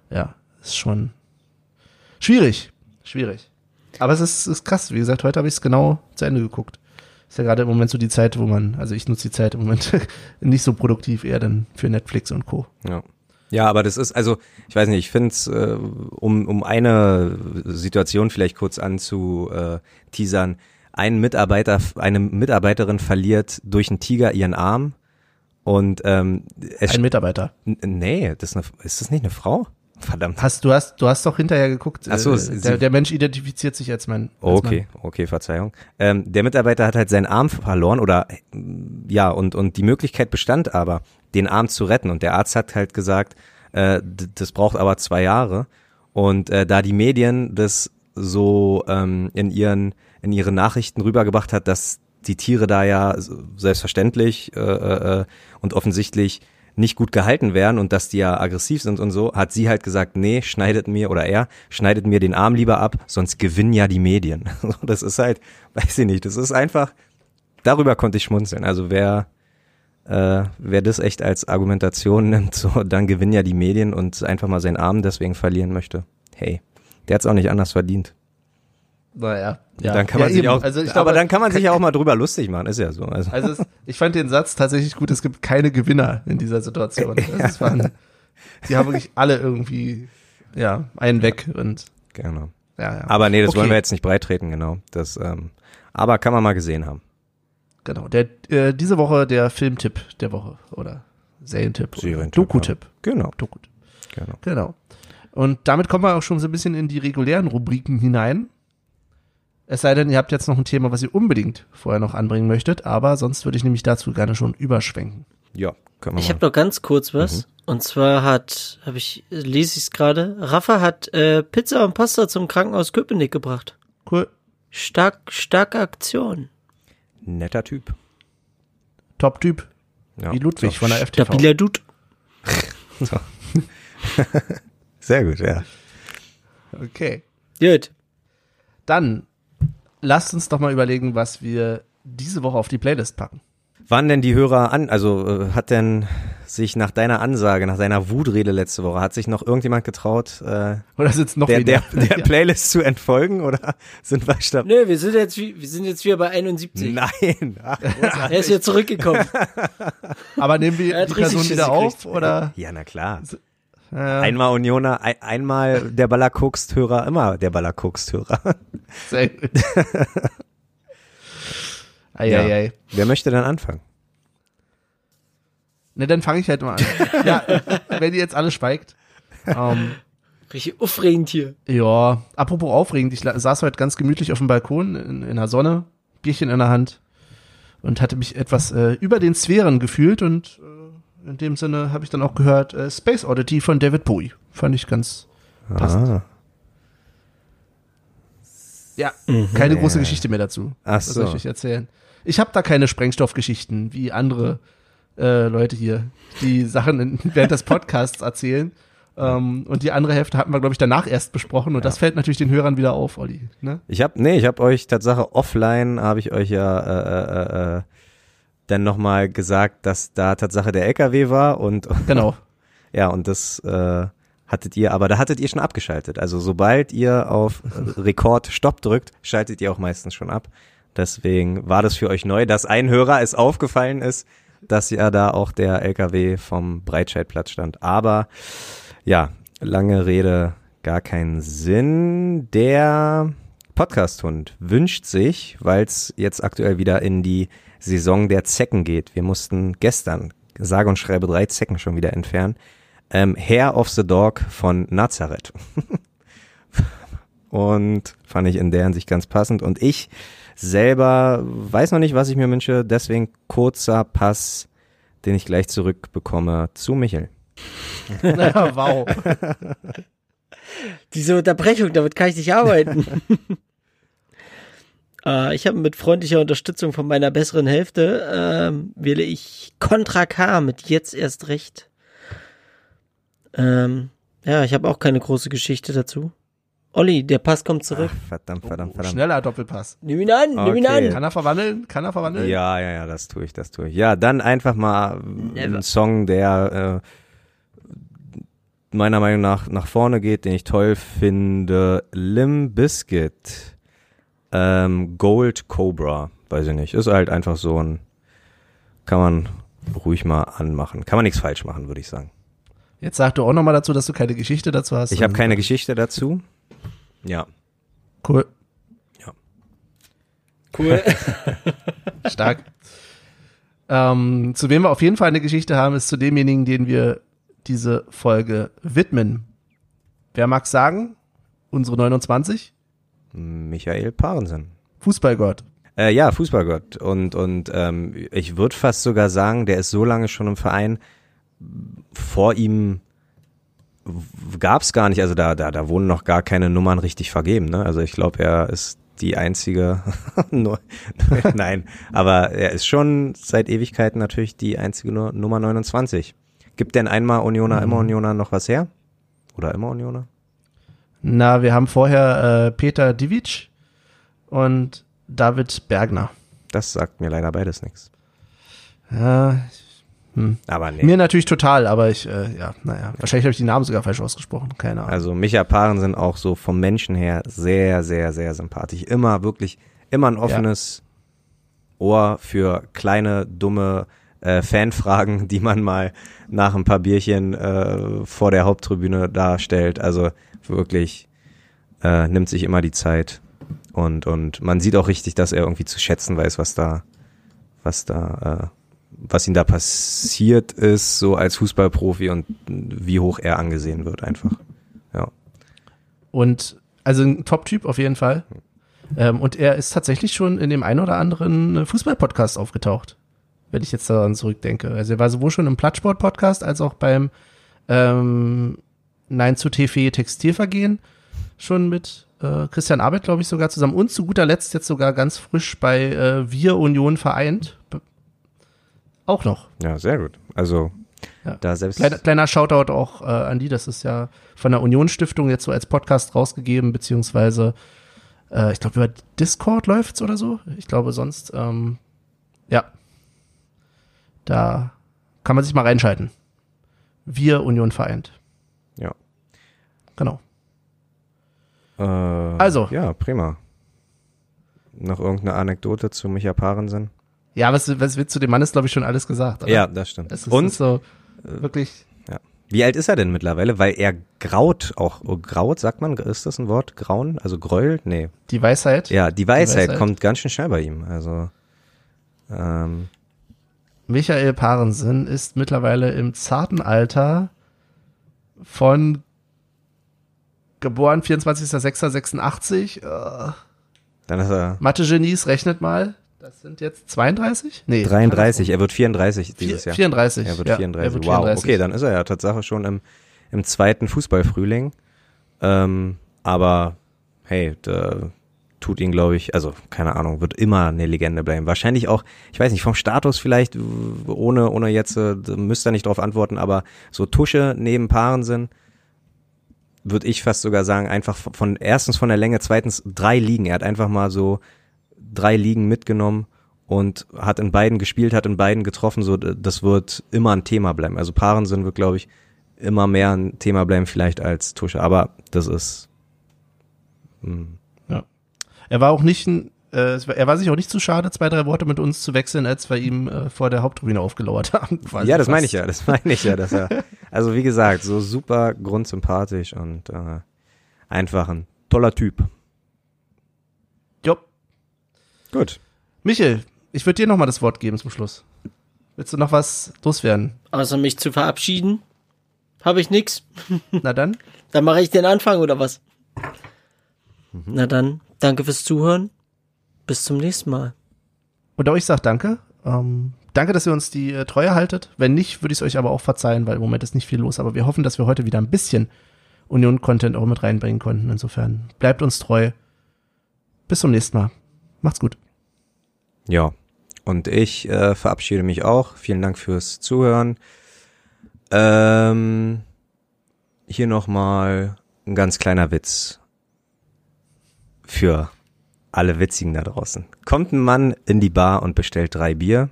ja, ist schon schwierig. Schwierig. Aber es ist, ist krass. Wie gesagt, heute habe ich es genau zu Ende geguckt. Ist ja gerade im Moment so die Zeit, wo man, also ich nutze die Zeit im Moment nicht so produktiv, eher dann für Netflix und Co. Ja. Ja, aber das ist, also, ich weiß nicht, ich finde es, äh, um, um eine Situation vielleicht kurz anzu äh, teasern, ein Mitarbeiter, eine Mitarbeiterin verliert durch einen Tiger ihren Arm und ähm, es Ein Mitarbeiter. Nee, das ist, eine, ist das nicht eine Frau? Verdammt. Hast du hast du hast doch hinterher geguckt. Ach so, äh, der, der Mensch identifiziert sich als mein. Oh, als okay, okay, Verzeihung. Ähm, der Mitarbeiter hat halt seinen Arm verloren oder äh, ja, und, und die Möglichkeit bestand aber, den Arm zu retten. Und der Arzt hat halt gesagt, äh, das braucht aber zwei Jahre. Und äh, da die Medien das so ähm, in ihren in ihre Nachrichten rübergebracht hat, dass die Tiere da ja selbstverständlich äh, äh, und offensichtlich nicht gut gehalten werden und dass die ja aggressiv sind und so, hat sie halt gesagt, nee, schneidet mir oder er schneidet mir den Arm lieber ab, sonst gewinnen ja die Medien. Das ist halt, weiß ich nicht, das ist einfach, darüber konnte ich schmunzeln. Also wer, äh, wer das echt als Argumentation nimmt, so, dann gewinnen ja die Medien und einfach mal seinen Arm deswegen verlieren möchte. Hey, der hat's auch nicht anders verdient. Naja. Ja. Dann kann man ja, sich eben. auch, Also ich aber glaube, dann kann man sich ja auch mal drüber lustig machen, ist ja so. Also, Also es, ich fand den Satz tatsächlich gut. Es gibt keine Gewinner in dieser Situation. Also es waren, die haben wirklich alle irgendwie ja einen weg und genau. ja ja. Aber nee, das Okay. wollen wir jetzt nicht breitreten, genau. Das, ähm, aber kann man mal gesehen haben. Genau. Der äh, diese Woche der Filmtipp der Woche oder Serientipp, Serientipp, Doku-Tipp. Genau, Doku. genau. Genau. Und damit kommen wir auch schon so ein bisschen in die regulären Rubriken hinein. Es sei denn, ihr habt jetzt noch ein Thema, was ihr unbedingt vorher noch anbringen möchtet, aber sonst würde ich nämlich dazu gerne schon überschwenken. Ja, können wir Ich habe noch ganz kurz was. Und zwar hat, habe ich, lese ich es gerade, Rafa hat äh, Pizza und Pasta zum Krankenhaus Köpenick gebracht. Cool. Stark, starke Aktion. Netter Typ. Top-Typ. Ja. Wie Ludwig So, von der FTV. Stabiler Dude. So. Sehr gut, ja. Okay. Gut. Dann lasst uns doch mal überlegen, was wir diese Woche auf die Playlist packen. Waren denn die Hörer an, also äh, hat denn sich nach deiner Ansage, nach deiner Wutrede letzte Woche, hat sich noch irgendjemand getraut, äh, Oder sitzt noch der, der, weniger? der Playlist zu entfolgen oder sind wir statt? Nö, wir sind jetzt, wie- wir sind jetzt wieder bei 71. Nein. Ach, Er ist wieder zurückgekommen. Aber nehmen wir die Person wieder auf oder? ja, na klar. Äh, Einmal Unioner, ein, einmal der Ballerkokst-Hörer, immer der Ballerkokst-Hörer. sehr gut. Eieiei. Wer möchte dann anfangen? Ne, dann fange ich halt mal an. ja, wenn ihr jetzt alle schweigt. Ähm, Richtig aufregend hier. ja, apropos aufregend, ich saß heute ganz gemütlich auf dem Balkon in, in der Sonne, Bierchen in der Hand und hatte mich etwas äh, über den Sphären gefühlt und äh, in dem Sinne habe ich dann auch gehört äh, Space Oddity von David Bowie. Fand ich ganz passend. Ah. Ja, keine große Geschichte mehr dazu. Ach soll so. ich euch erzählen? Ich habe da keine Sprengstoffgeschichten wie andere äh, Leute hier, die Sachen in, während des Podcasts erzählen. Ähm, und die andere Hälfte hatten wir, glaube ich, danach erst besprochen. Und das fällt natürlich den Hörern wieder auf, Olli. Ne? Ich hab, nee, ich hab euch Tatsache offline, habe ich euch ja äh, äh, äh, dann nochmal gesagt, dass da Tatsache der LKW war und Genau. ja, und das äh, hattet ihr, aber da hattet ihr schon abgeschaltet. Also sobald ihr auf Rekord Stopp drückt, schaltet ihr auch meistens schon ab. Deswegen war das für euch neu, dass ein Hörer es aufgefallen ist, dass ja da auch der LKW vom Breitscheidplatz stand. Aber ja, lange Rede, gar keinen Sinn. Der Podcast-Hund wünscht sich, weil es jetzt aktuell wieder in die Saison der Zecken geht. Wir mussten gestern, sage und schreibe, drei Zecken schon wieder entfernen. Ähm, Hair of the Dog von Nazareth. und fand ich in der Hinsicht ganz passend. Und ich selber weiß noch nicht, was ich mir wünsche, deswegen kurzer Pass, den ich gleich zurückbekomme zu Michel. Wow. Diese Unterbrechung, damit kann ich nicht arbeiten. Äh, ich habe mit freundlicher Unterstützung von meiner besseren Hälfte ähm, wähle ich Contra K mit jetzt erst recht. Ähm, ja, ich habe auch keine große Geschichte dazu. Olli, der Pass kommt zurück. Ach, verdammt, verdammt, Oh, verdammt. schneller Doppelpass. Nimm ihn an, nimm ihn Okay. an. Kann er verwandeln? Kann er verwandeln? Ja, ja, ja, das tue ich, das tue ich. Ja, dann einfach mal Never. ein Song, der äh, meiner Meinung nach nach vorne geht, den ich toll finde. Lim Biscuit, ähm, Gold Cobra, weiß ich nicht. Ist halt einfach so ein, kann man ruhig mal anmachen. Kann man nichts falsch machen, würde ich sagen. Jetzt sag du auch nochmal dazu, dass du keine Geschichte dazu hast. Ich habe keine Geschichte dazu. Ja. Cool. Cool. Stark. ähm, zu wem wir auf jeden Fall eine Geschichte haben, ist zu demjenigen, den wir diese Folge widmen. Wer mag sagen? Unsere 29? Michael Parensen. Fußballgott. Äh, ja, Fußballgott. Und, und ähm, ich würde fast sogar sagen, der ist so lange schon im Verein, vor ihm gab es gar nicht, also da, da, da wurden noch gar keine Nummern richtig vergeben. Ne? Also ich glaube, er ist die einzige, nein, aber er ist schon seit Ewigkeiten natürlich die einzige Nu- Nummer 29. Gibt denn einmal Unioner, immer Unioner noch was her? Oder immer Unioner? Na, wir haben vorher äh, Peter Divic und David Bergner. Das sagt mir leider beides nichts. Ja, Aber nee. Mir natürlich total, aber ich, äh, ja, naja, wahrscheinlich habe ich die Namen sogar falsch ausgesprochen, keine Ahnung. Also Micha Paaren sind auch so vom Menschen her sehr, sehr, sehr sympathisch. Immer wirklich, immer ein offenes Ohr für kleine, dumme äh, Fanfragen, die man mal nach ein paar Bierchen äh, vor der Haupttribüne darstellt. Also wirklich äh, nimmt sich immer die Zeit und und man sieht auch richtig, dass er irgendwie zu schätzen weiß, was da, was da, äh, was ihm da passiert ist, so als Fußballprofi und wie hoch er angesehen wird einfach. Ja. Und also ein Top-Typ auf jeden Fall. Ähm, und er ist tatsächlich schon in dem einen oder anderen Fußball-Podcast aufgetaucht, wenn ich jetzt daran zurückdenke. Also er war sowohl schon im Plattsport-Podcast als auch beim ähm, Nein zu TV Textilvergehen schon mit äh, Christian Arbeit, glaube ich, sogar zusammen. Und zu guter Letzt jetzt sogar ganz frisch bei äh, Wir Union vereint. Auch noch. Ja, sehr gut. Also Ja. da selbst Kleiner, kleiner Shoutout auch äh, an die, das ist ja von der Union Stiftung jetzt so als Podcast rausgegeben, beziehungsweise äh, ich glaube über Discord läuft's oder so. Ich glaube sonst, ähm, ja, da kann man sich mal reinschalten. Wir Union vereint. Ja. Genau. Äh, Also. Ja, prima. Noch irgendeine Anekdote zu Micha Parensen? Ja, was, was wird zu dem Mann ist, glaube ich, schon alles gesagt. oder? Ja, das stimmt. Es ist, Und so wirklich. wie alt ist er denn mittlerweile? Weil er graut auch. Oh, graut, sagt man? Ist das ein Wort? Grauen? Also gräult? Nee. Die Weisheit. Ja, die Weisheit, Weisheit. kommt ganz schön schnell bei ihm. Also ähm, Michael Parensen ist mittlerweile im zarten Alter von geboren 24.06.86. Äh, dann ist er Mathe-Genies, rechnet mal. Das sind jetzt 32? Nee. 33. Er wird 34 Vier- dieses Jahr. 34. Er wird ja, 34. er wird wow, 34. okay, dann ist er ja Tatsache schon im, im zweiten Fußballfrühling. Ähm, aber hey, da tut ihn, glaube ich, also keine Ahnung, wird immer eine Legende bleiben. Wahrscheinlich auch, ich weiß nicht, vom Status vielleicht, ohne, ohne jetzt, äh, da müsst ihr nicht drauf antworten, aber so Tusche neben Paaren sind, würde ich fast sogar sagen, einfach von erstens von der Länge, zweitens drei Ligen. Er hat einfach mal so drei Ligen mitgenommen und hat in beiden gespielt, hat in beiden getroffen. So, das wird immer ein Thema bleiben. Also Parensen wird, glaube ich, immer mehr ein Thema bleiben vielleicht als Tusche. Aber das ist hm, Er war auch nicht ein, äh, er war sich auch nicht zu schade, zwei, drei Worte mit uns zu wechseln, als wir ihm äh, vor der Haupttribüne aufgelauert haben. ja, das meine ich ja, das meine ich ja, dass er, also wie gesagt, so super grundsympathisch und äh, einfach ein toller Typ. Jo. Gut. Michel, ich würde dir noch mal das Wort geben zum Schluss. Willst du noch was loswerden? Außer mich zu verabschieden, habe ich nix. Na dann. Dann mache ich den Anfang oder was? Na dann, danke fürs Zuhören. Bis zum nächsten Mal. Und auch ich sag danke. Ähm, danke, dass ihr uns die äh, Treue haltet. Wenn nicht, würde ich es euch aber auch verzeihen, weil im Moment ist nicht viel los. Aber wir hoffen, dass wir heute wieder ein bisschen Union-Content auch mit reinbringen konnten. Insofern bleibt uns treu. Bis zum nächsten Mal. Macht's gut. Ja, und ich äh, verabschiede mich auch. Vielen Dank fürs Zuhören. Ähm, hier nochmal ein ganz kleiner Witz für alle Witzigen da draußen. Kommt ein Mann in die Bar und bestellt drei Bier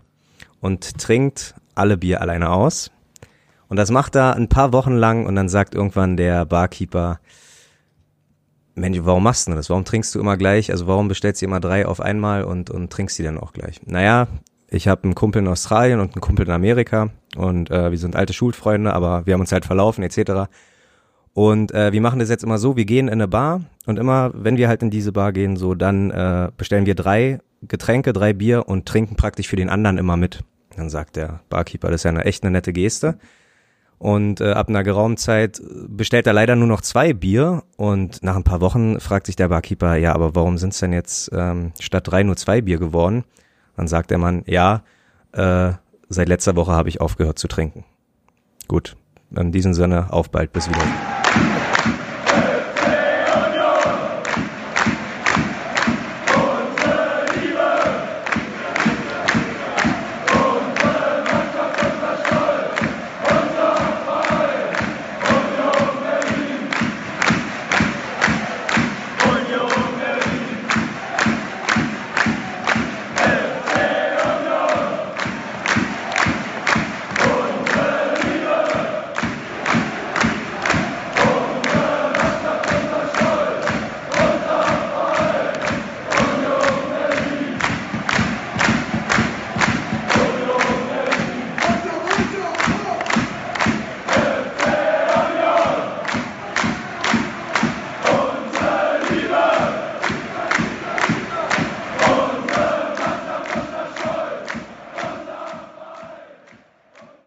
und trinkt alle Bier alleine aus. Und das macht er ein paar Wochen lang und dann sagt irgendwann der Barkeeper, Mensch, warum machst du das? Warum trinkst du immer gleich? Also warum bestellst du immer drei auf einmal und, und trinkst die dann auch gleich? Naja, ich habe einen Kumpel in Australien und einen Kumpel in Amerika und äh, wir sind alte Schulfreunde, aber wir haben uns halt verlaufen etc. Und äh, wir machen das jetzt immer so, wir gehen in eine Bar und immer, wenn wir halt in diese Bar gehen, so dann äh, bestellen wir drei Getränke, drei Bier und trinken praktisch für den anderen immer mit. Dann sagt der Barkeeper, das ist ja eine echt eine nette Geste. Und äh, ab einer geraumen Zeit bestellt er leider nur noch zwei Bier und nach ein paar Wochen fragt sich der Barkeeper, ja, aber warum sind es denn jetzt ähm, statt drei nur zwei Bier geworden? Dann sagt der Mann, ja, äh, seit letzter Woche habe ich aufgehört zu trinken. Gut, in diesem Sinne, auf bald, bis wieder.